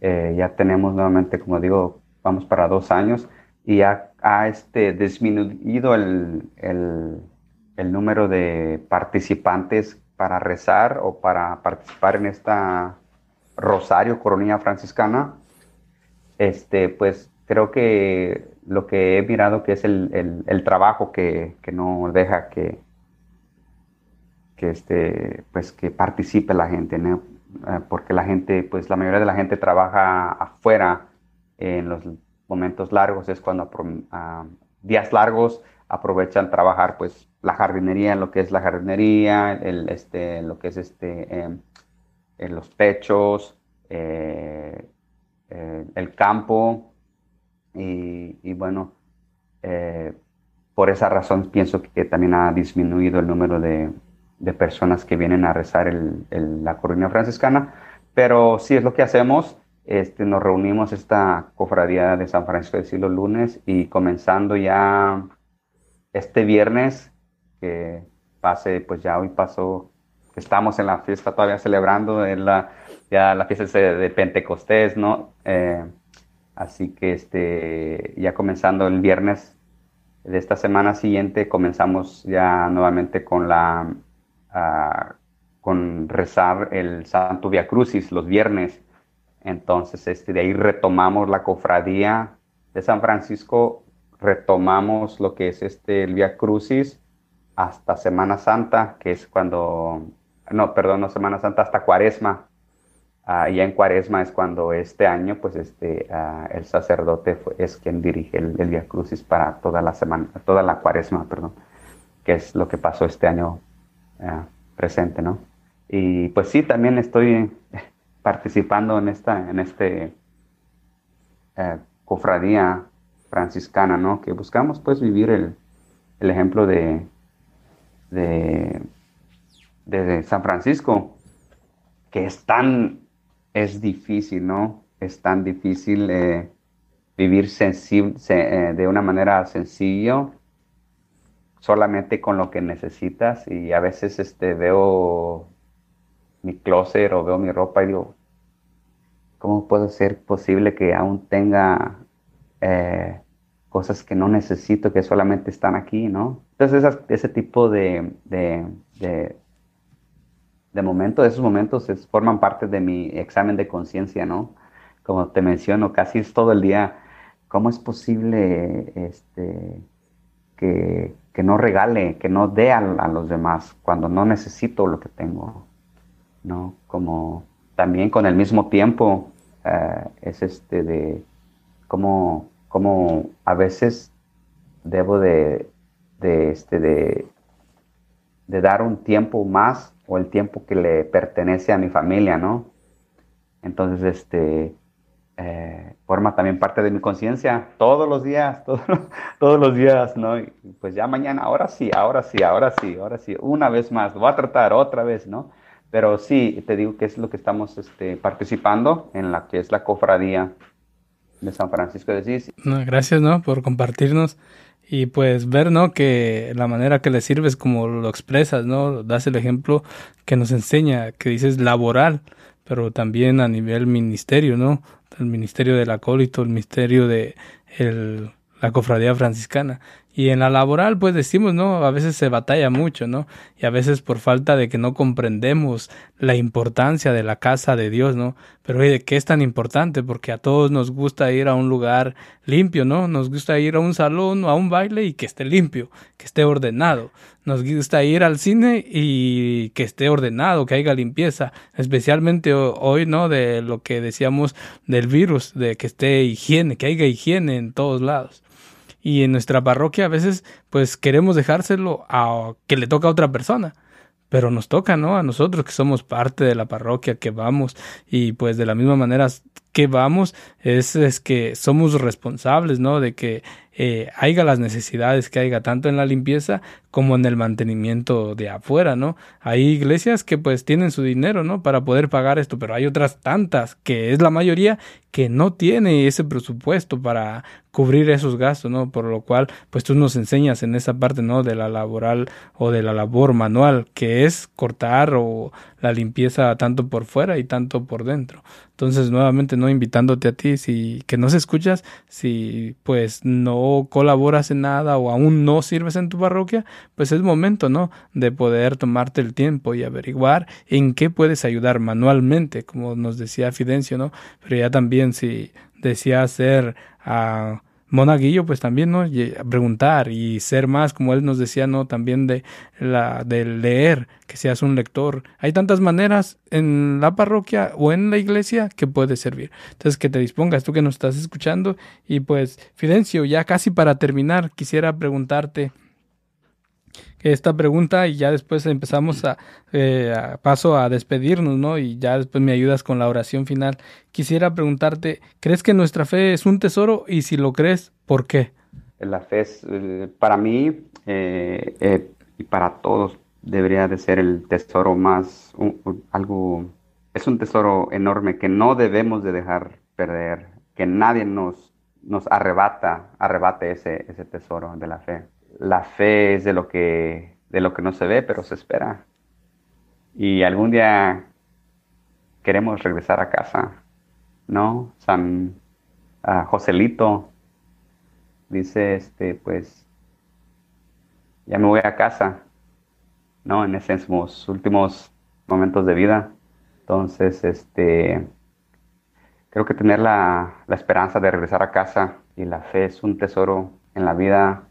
ya tenemos nuevamente, como digo, vamos para dos años y ha, este, disminuido el, el, número de participantes para rezar o para participar en esta rosario coronilla franciscana. Este, pues creo que lo que he mirado que es el, el, trabajo que, que, no deja que, que, este, pues que participe la gente, ¿no? Eh, porque la gente, pues la mayoría de la gente trabaja afuera en los momentos largos es cuando a días largos aprovechan trabajar pues la jardinería, lo que es la jardinería, el, este, lo que es este, em, los techos, eh, eh, el campo y, bueno, por esa razón pienso que también ha disminuido el número de, personas que vienen a rezar la corona franciscana, pero sí es lo que hacemos. Este, nos reunimos esta cofradía de San Francisco de Silo lunes y comenzando ya este viernes, que pase, pues ya hoy pasó, estamos en la fiesta todavía celebrando la, ya la fiesta de, Pentecostés, ¿no? Eh, así que este, ya comenzando el viernes de esta semana siguiente, comenzamos ya nuevamente con la, con rezar el Santo Via Crucis los viernes entonces, este, de ahí retomamos la cofradía de San Francisco, retomamos lo que es este, el Via Crucis hasta Semana Santa, que es cuando, no, perdón, no Semana Santa, hasta Cuaresma. Uh, y en Cuaresma es cuando este año, pues este, ah, el sacerdote es quien dirige el, el, Via Crucis para toda la semana, toda la Cuaresma, perdón, que es lo que pasó este año ah, presente, ¿no? Y pues sí, también estoy <laughs> participando en esta en este eh, cofradía franciscana, ¿no? Que buscamos pues vivir el, el ejemplo de, de, de, San Francisco, que es tan, es difícil, ¿no? Es tan difícil eh, vivir sensible, eh, de una manera sencilla, solamente con lo que necesitas y a veces este, veo mi closet o veo mi ropa y digo, ¿cómo puede ser posible que aún tenga eh, cosas que no necesito, que solamente están aquí, ¿no? Entonces ese tipo de, de, de, momentos, esos momentos forman parte de mi examen de conciencia, ¿no? Como te menciono, casi es todo el día, ¿cómo es posible este, que, que no regale, que no dé a, los demás cuando no necesito lo que tengo? ¿no? Como también con el mismo tiempo eh, es este de cómo, cómo, a veces debo de, de, este, de, de dar un tiempo más o el tiempo que le pertenece a mi familia, ¿no? Entonces, este, eh, forma también parte de mi conciencia todos los días, <laughs> todos, todos los días, ¿no? Y pues ya mañana, ahora sí, ahora sí, ahora sí, ahora sí, una vez más, voy a tratar otra vez, ¿no? Pero sí, te digo que es lo que estamos este, participando en la que es la cofradía de San Francisco de Asís. gracias, ¿no? Por compartirnos y pues ver, ¿no? Que la manera que le sirves como lo expresas, ¿no? Das el ejemplo que nos enseña, que dices laboral, pero también a nivel ministerio, ¿no? El ministerio del acólito, el ministerio de la cofradía franciscana. Y en la laboral, pues decimos, ¿no? A veces se batalla mucho, ¿no? Y a veces por falta de que no comprendemos la importancia de la casa de Dios, ¿no? Pero oye, ¿qué es tan importante? Porque a todos nos gusta ir a un lugar limpio, ¿no? Nos gusta ir a un salón o a un baile y que esté limpio, que esté ordenado. Nos gusta ir al cine y que esté ordenado, que haya limpieza, especialmente hoy, ¿no? De lo que decíamos del virus, de que esté higiene, que haya higiene en todos lados. Y en nuestra parroquia a veces pues queremos dejárselo a que le toca a otra persona pero nos toca, ¿no? A nosotros que somos parte de la parroquia, que vamos y pues de la misma manera que vamos es, es que somos responsables, ¿no? De que eh, haya las necesidades que haya tanto en la limpieza como en el mantenimiento de afuera, ¿no? Hay iglesias que pues tienen su dinero, ¿no? Para poder pagar esto, pero hay otras tantas, que es la mayoría, que no tiene ese presupuesto para cubrir esos gastos, ¿no? Por lo cual, pues tú nos enseñas en esa parte, ¿no? De la laboral o de la labor manual, que es cortar o la limpieza tanto por fuera y tanto por dentro. Entonces, nuevamente, no invitándote a ti, si que no se escuchas, si pues no colaboras en nada o aún no sirves en tu parroquia, pues es momento, ¿no? De poder tomarte el tiempo y averiguar en qué puedes ayudar manualmente, como nos decía Fidencio, ¿no? Pero ya también si deseas ser a monaguillo, pues también, ¿no? preguntar y ser más, como él nos decía, ¿no? También de la, de leer, que seas un lector. Hay tantas maneras en la parroquia o en la iglesia que puede servir. Entonces, que te dispongas tú que nos estás escuchando. Y pues, Fidencio, ya casi para terminar, quisiera preguntarte esta pregunta y ya después empezamos eh, a, paso a despedirnos, ¿no? Y ya después me ayudas con la oración final. Quisiera preguntarte, ¿crees que nuestra fe es un tesoro? Y si lo crees, ¿por qué? La fe es, eh, para mí eh, y para todos, debería de ser el tesoro más, algo, es un tesoro enorme que no debemos de dejar perder, que nadie nos, nos arrebata, arrebate ese, ese tesoro de la fe la fe es de lo que, de lo que no se ve, pero se espera. Y algún día queremos regresar a casa, ¿no? San Joselito dice, este, pues, ya me voy a casa, ¿no? En esos últimos momentos de vida. Entonces, este, creo que tener la, la esperanza de regresar a casa y la fe es un tesoro en la vida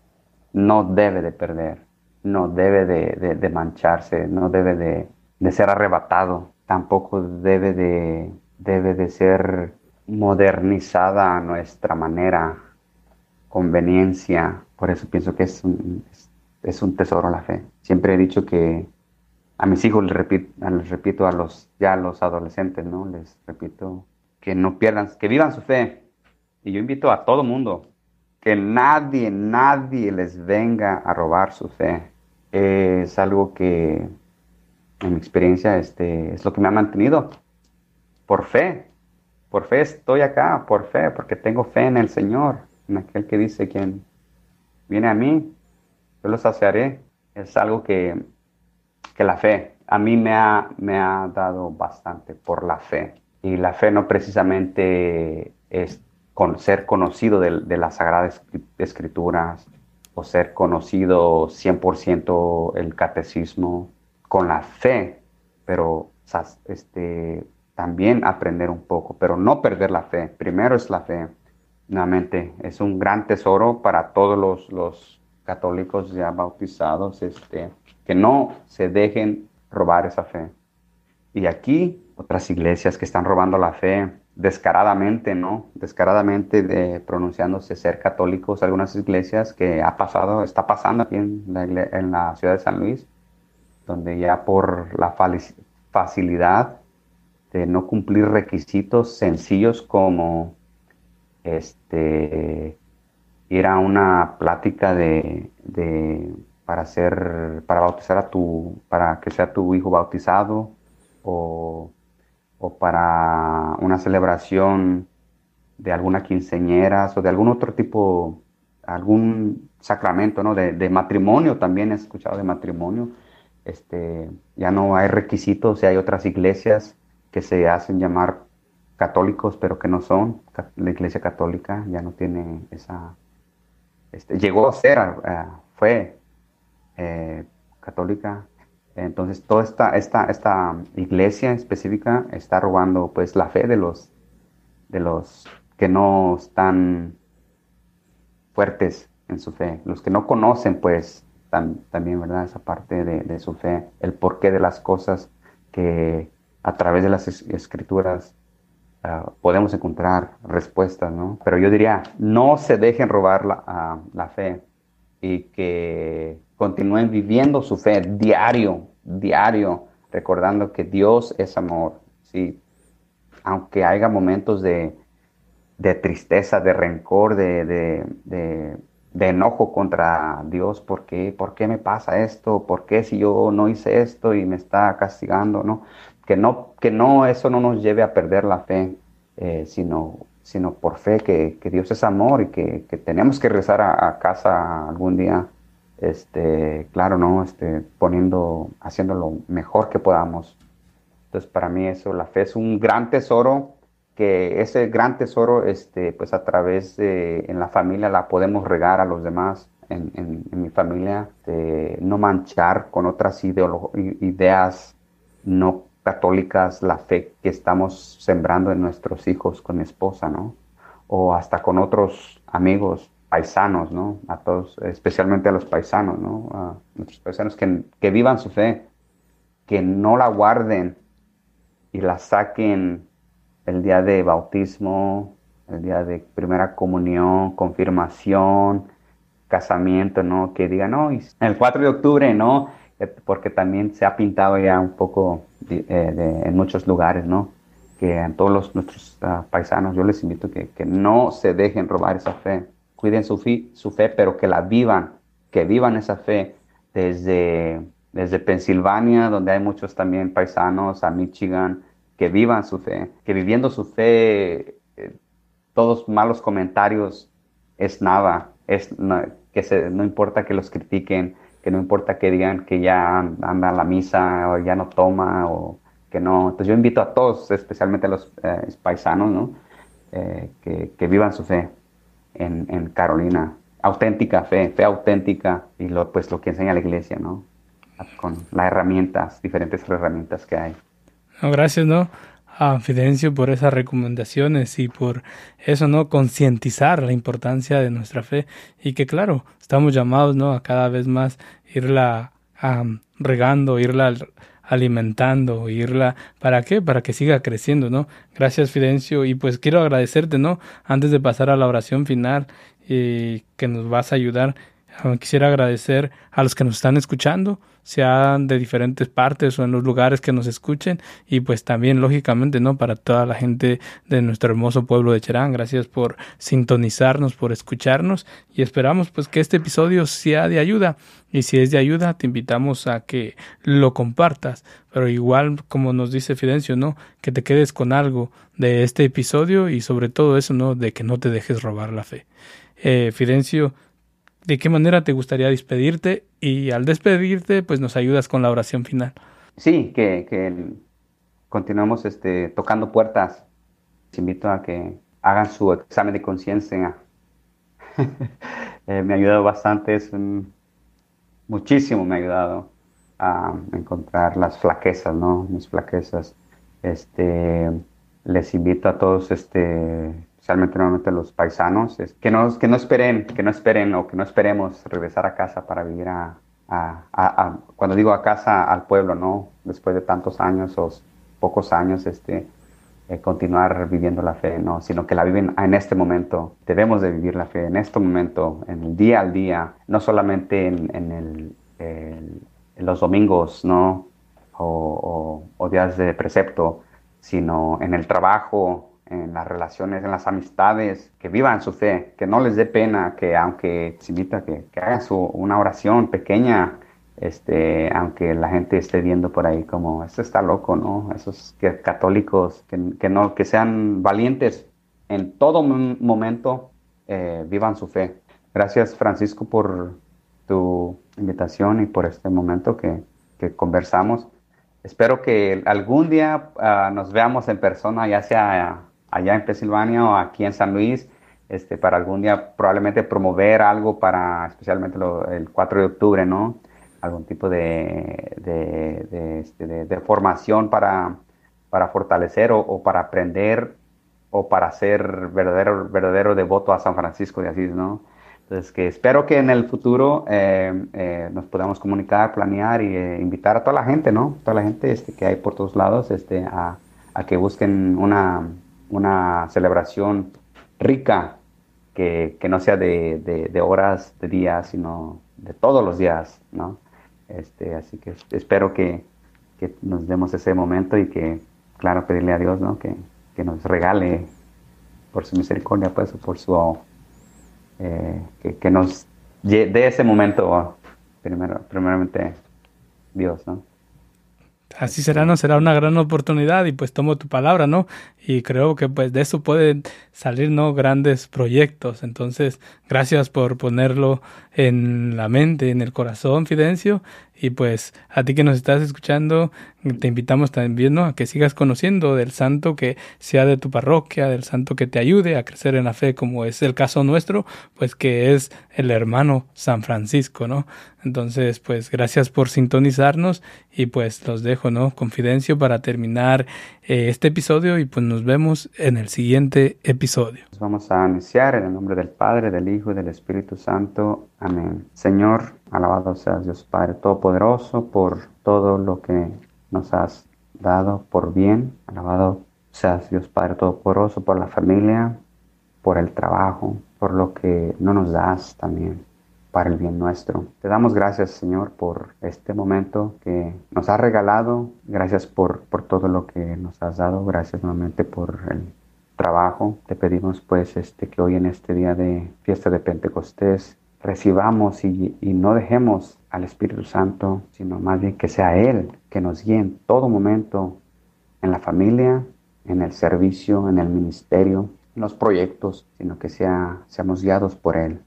no debe de perder, no debe de, mancharse, no debe de, ser arrebatado, tampoco debe de, debe de ser modernizada a nuestra manera, conveniencia. Por eso pienso que es un, es, un tesoro la fe. Siempre he dicho que a mis hijos les repito, les repito a los ya a los adolescentes, ¿no? Les repito que no pierdan, que vivan su fe. Y yo invito a todo mundo, que nadie, nadie les venga a robar su fe. Es algo que, en mi experiencia, este, es lo que me ha mantenido. Por fe, por fe estoy acá, por fe, porque tengo fe en el Señor, en aquel que dice quien viene a mí, yo lo saciaré. Es algo que, que la fe a mí me ha, me ha dado bastante por la fe. Y la fe no precisamente es con ser conocido de, las Sagradas Escrituras o ser conocido 100% el catecismo con la fe, pero este, también aprender un poco, pero no perder la fe. Primero es la fe. Nuevamente, es un gran tesoro para todos los, los católicos ya bautizados, este, que no se dejen robar esa fe. Y aquí otras iglesias que están robando la fe, descaradamente, ¿no? Descaradamente de, pronunciándose ser católicos, algunas iglesias que ha pasado, está pasando aquí en la, en la ciudad de San Luis, donde ya por la facilidad de no cumplir requisitos sencillos como este ir a una plática de para hacer para bautizar a tu para que sea tu hijo bautizado o o para una celebración de alguna quinceñera o de algún otro tipo, algún sacramento, ¿no? De, matrimonio también he escuchado de matrimonio. Este, ya no hay requisitos, y hay otras iglesias que se hacen llamar católicos, pero que no son. La iglesia católica ya no tiene esa, este, llegó a ser, fue católica. Entonces, toda esta, esta, esta iglesia específica está robando pues la fe de los, de los que no están fuertes en su fe, los que no conocen pues también, ¿verdad? Esa parte de, su fe, el porqué de las cosas que a través de las escrituras ah, podemos encontrar respuestas, ¿no? Pero yo diría, no se dejen robar la, ah, la fe y que continúen viviendo su fe diario, diario, recordando que Dios es amor, ¿sí? Aunque haya momentos de, de tristeza, de rencor, de, de, de, enojo contra Dios, ¿por qué? ¿por qué me pasa esto? ¿Por qué si yo no hice esto y me está castigando? ¿no? Que, no, que no eso no nos lleve a perder la fe, eh, sino, sino por fe que, que, Dios es amor y que, que tenemos que rezar a, casa algún día, este, claro, ¿no? Este, poniendo, haciendo lo mejor que podamos. Entonces, para mí eso, la fe es un gran tesoro que ese gran tesoro, este, pues a través de, en la familia la podemos regar a los demás, en, en, mi familia, no manchar con otras ideas no católicas la fe que estamos sembrando en nuestros hijos con mi esposa, ¿no? O hasta con otros amigos paisanos, ¿no? A todos, especialmente a los paisanos, ¿no? A nuestros paisanos que, que vivan su fe, que no la guarden y la saquen el día de bautismo, el día de primera comunión, confirmación, casamiento, ¿no? Que digan, no, el 4 de octubre, ¿no? Porque también se ha pintado ya un poco eh, en muchos lugares, ¿no? Que a todos los, nuestros ah, paisanos yo les invito que, que no se dejen robar esa fe, cuiden su, su fe, pero que la vivan, que vivan esa fe desde, desde Pensilvania, donde hay muchos también paisanos, a Michigan, que vivan su fe, que viviendo su fe, eh, todos malos comentarios es nada, es no, que no importa que los critiquen, que no importa que digan que ya anda a la misa o ya no toma o que no. Entonces yo invito a todos, especialmente a los eh, paisanos, ¿no? Eh, que, que, vivan su fe en, en, Carolina. Auténtica fe, fe auténtica y lo, pues lo que enseña la iglesia, ¿no? Con las herramientas, diferentes herramientas que hay gracias, ¿no? A Fidencio por esas recomendaciones y por eso, ¿no? Concientizar la importancia de nuestra fe y que, claro, estamos llamados, ¿no? A cada vez más irla regando, irla alimentando, irla, ¿para qué? Para que siga creciendo, ¿no? Gracias Fidencio y pues quiero agradecerte, ¿no? Antes de pasar a la oración final y que nos vas a ayudar, quisiera agradecer a los que nos están escuchando, sean de diferentes partes o en los lugares que nos escuchen y pues también lógicamente no para toda la gente de nuestro hermoso pueblo de Cherán gracias por sintonizarnos por escucharnos y esperamos pues que este episodio sea de ayuda y si es de ayuda te invitamos a que lo compartas pero igual como nos dice Fidencio no que te quedes con algo de este episodio y sobre todo eso no de que no te dejes robar la fe. Eh, Fidencio ¿De qué manera te gustaría despedirte? Y al despedirte, pues nos ayudas con la oración final. Sí, que, que continuamos este, tocando puertas. Les invito a que hagan su examen de conciencia. <laughs> eh, me ha ayudado bastante, es muchísimo me ha ayudado a encontrar las flaquezas, ¿no? Mis flaquezas. Este, les invito a todos este, especialmente nuevamente los paisanos, es que, no, que no esperen, que no esperen o que no esperemos regresar a casa para vivir a, a, cuando digo a casa, al pueblo, ¿no? Después de tantos años o pocos años, este, eh, continuar viviendo la fe, ¿no? Sino que la viven en este momento. Debemos de vivir la fe en este momento, en el día al día, no solamente en, en, el, en los domingos, ¿no? O, o, o días de precepto, sino en el trabajo, en las relaciones, en las amistades, que vivan su fe, que no les dé pena, que aunque se invita que, que hagan su, una oración pequeña, este, aunque la gente esté viendo por ahí como, esto está loco, ¿no? Esos que, católicos, que, que, no, que sean valientes en todo momento, eh, vivan su fe. Gracias Francisco por tu invitación y por este momento que, que conversamos. Espero que algún día uh, nos veamos en persona, ya sea allá en Pensilvania o aquí en San Luis este, para algún día probablemente promover algo para especialmente el 4 de octubre, ¿no? Algún tipo de, de, este, formación para, para fortalecer o, para aprender o para ser verdadero, verdadero devoto a San Francisco de Asís, ¿no? Entonces, que espero que en el futuro eh, eh, nos podamos comunicar, planear y eh, invitar a toda la gente, ¿no? Toda la gente este, que hay por todos lados este, a, a que busquen una, una celebración rica, que, que no sea de, de, horas, de días, sino de todos los días, ¿no? Este, así que espero que, que nos demos ese momento y que, claro, pedirle a Dios, ¿no? Que, que nos regale por su misericordia, pues, por su eh, que, nos dé ese momento, primero, primeramente Dios, ¿no? Así será, ¿no? Será una gran oportunidad y pues tomo tu palabra, ¿no? Y creo que pues de eso pueden salir, ¿no? Grandes proyectos. Entonces, gracias por ponerlo en la mente, en el corazón, Fidencio. Y pues a ti que nos estás escuchando, te invitamos también ¿no? a que sigas conociendo del santo que sea de tu parroquia, del santo que te ayude a crecer en la fe, como es el caso nuestro, pues que es el hermano San Francisco, ¿no? Entonces, pues gracias por sintonizarnos y pues los dejo, ¿no? Confidencio para terminar eh, este episodio y pues nos vemos en el siguiente episodio. Vamos a iniciar en el nombre del Padre, del Hijo y del Espíritu Santo. Amén. Señor, alabado seas Dios Padre Todopoderoso por todo lo que nos has dado por bien. Alabado seas Dios Padre Todopoderoso por la familia, por el trabajo, por lo que no nos das también para el bien nuestro. Te damos gracias, Señor, por este momento que nos has regalado. Gracias por, por todo lo que nos has dado. Gracias nuevamente por el trabajo. Te pedimos pues este que hoy en este día de fiesta de Pentecostés recibamos y, y, no dejemos al Espíritu Santo, sino más bien que sea Él que nos guíe en todo momento en la familia, en el servicio, en el ministerio, en los proyectos, sino que sea, seamos guiados por Él.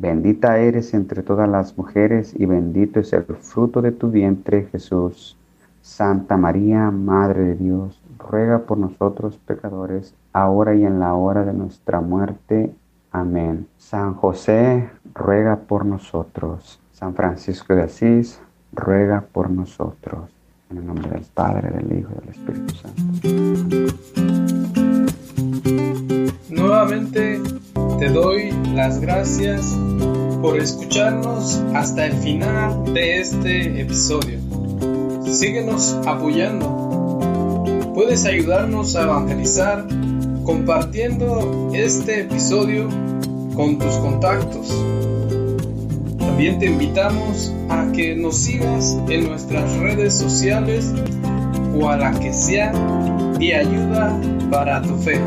Bendita eres entre todas las mujeres y bendito es el fruto de tu vientre Jesús. Santa María, Madre de Dios, ruega por nosotros pecadores, ahora y en la hora de nuestra muerte. Amén. San José, ruega por nosotros. San Francisco de Asís, ruega por nosotros. En el nombre del Padre, del Hijo y del Espíritu Santo. Nuevamente te doy las gracias por escucharnos hasta el final de este episodio. Síguenos apoyando. Puedes ayudarnos a evangelizar compartiendo este episodio con tus contactos. También te invitamos a que nos sigas en nuestras redes sociales o a la que sea de ayuda para tu fe.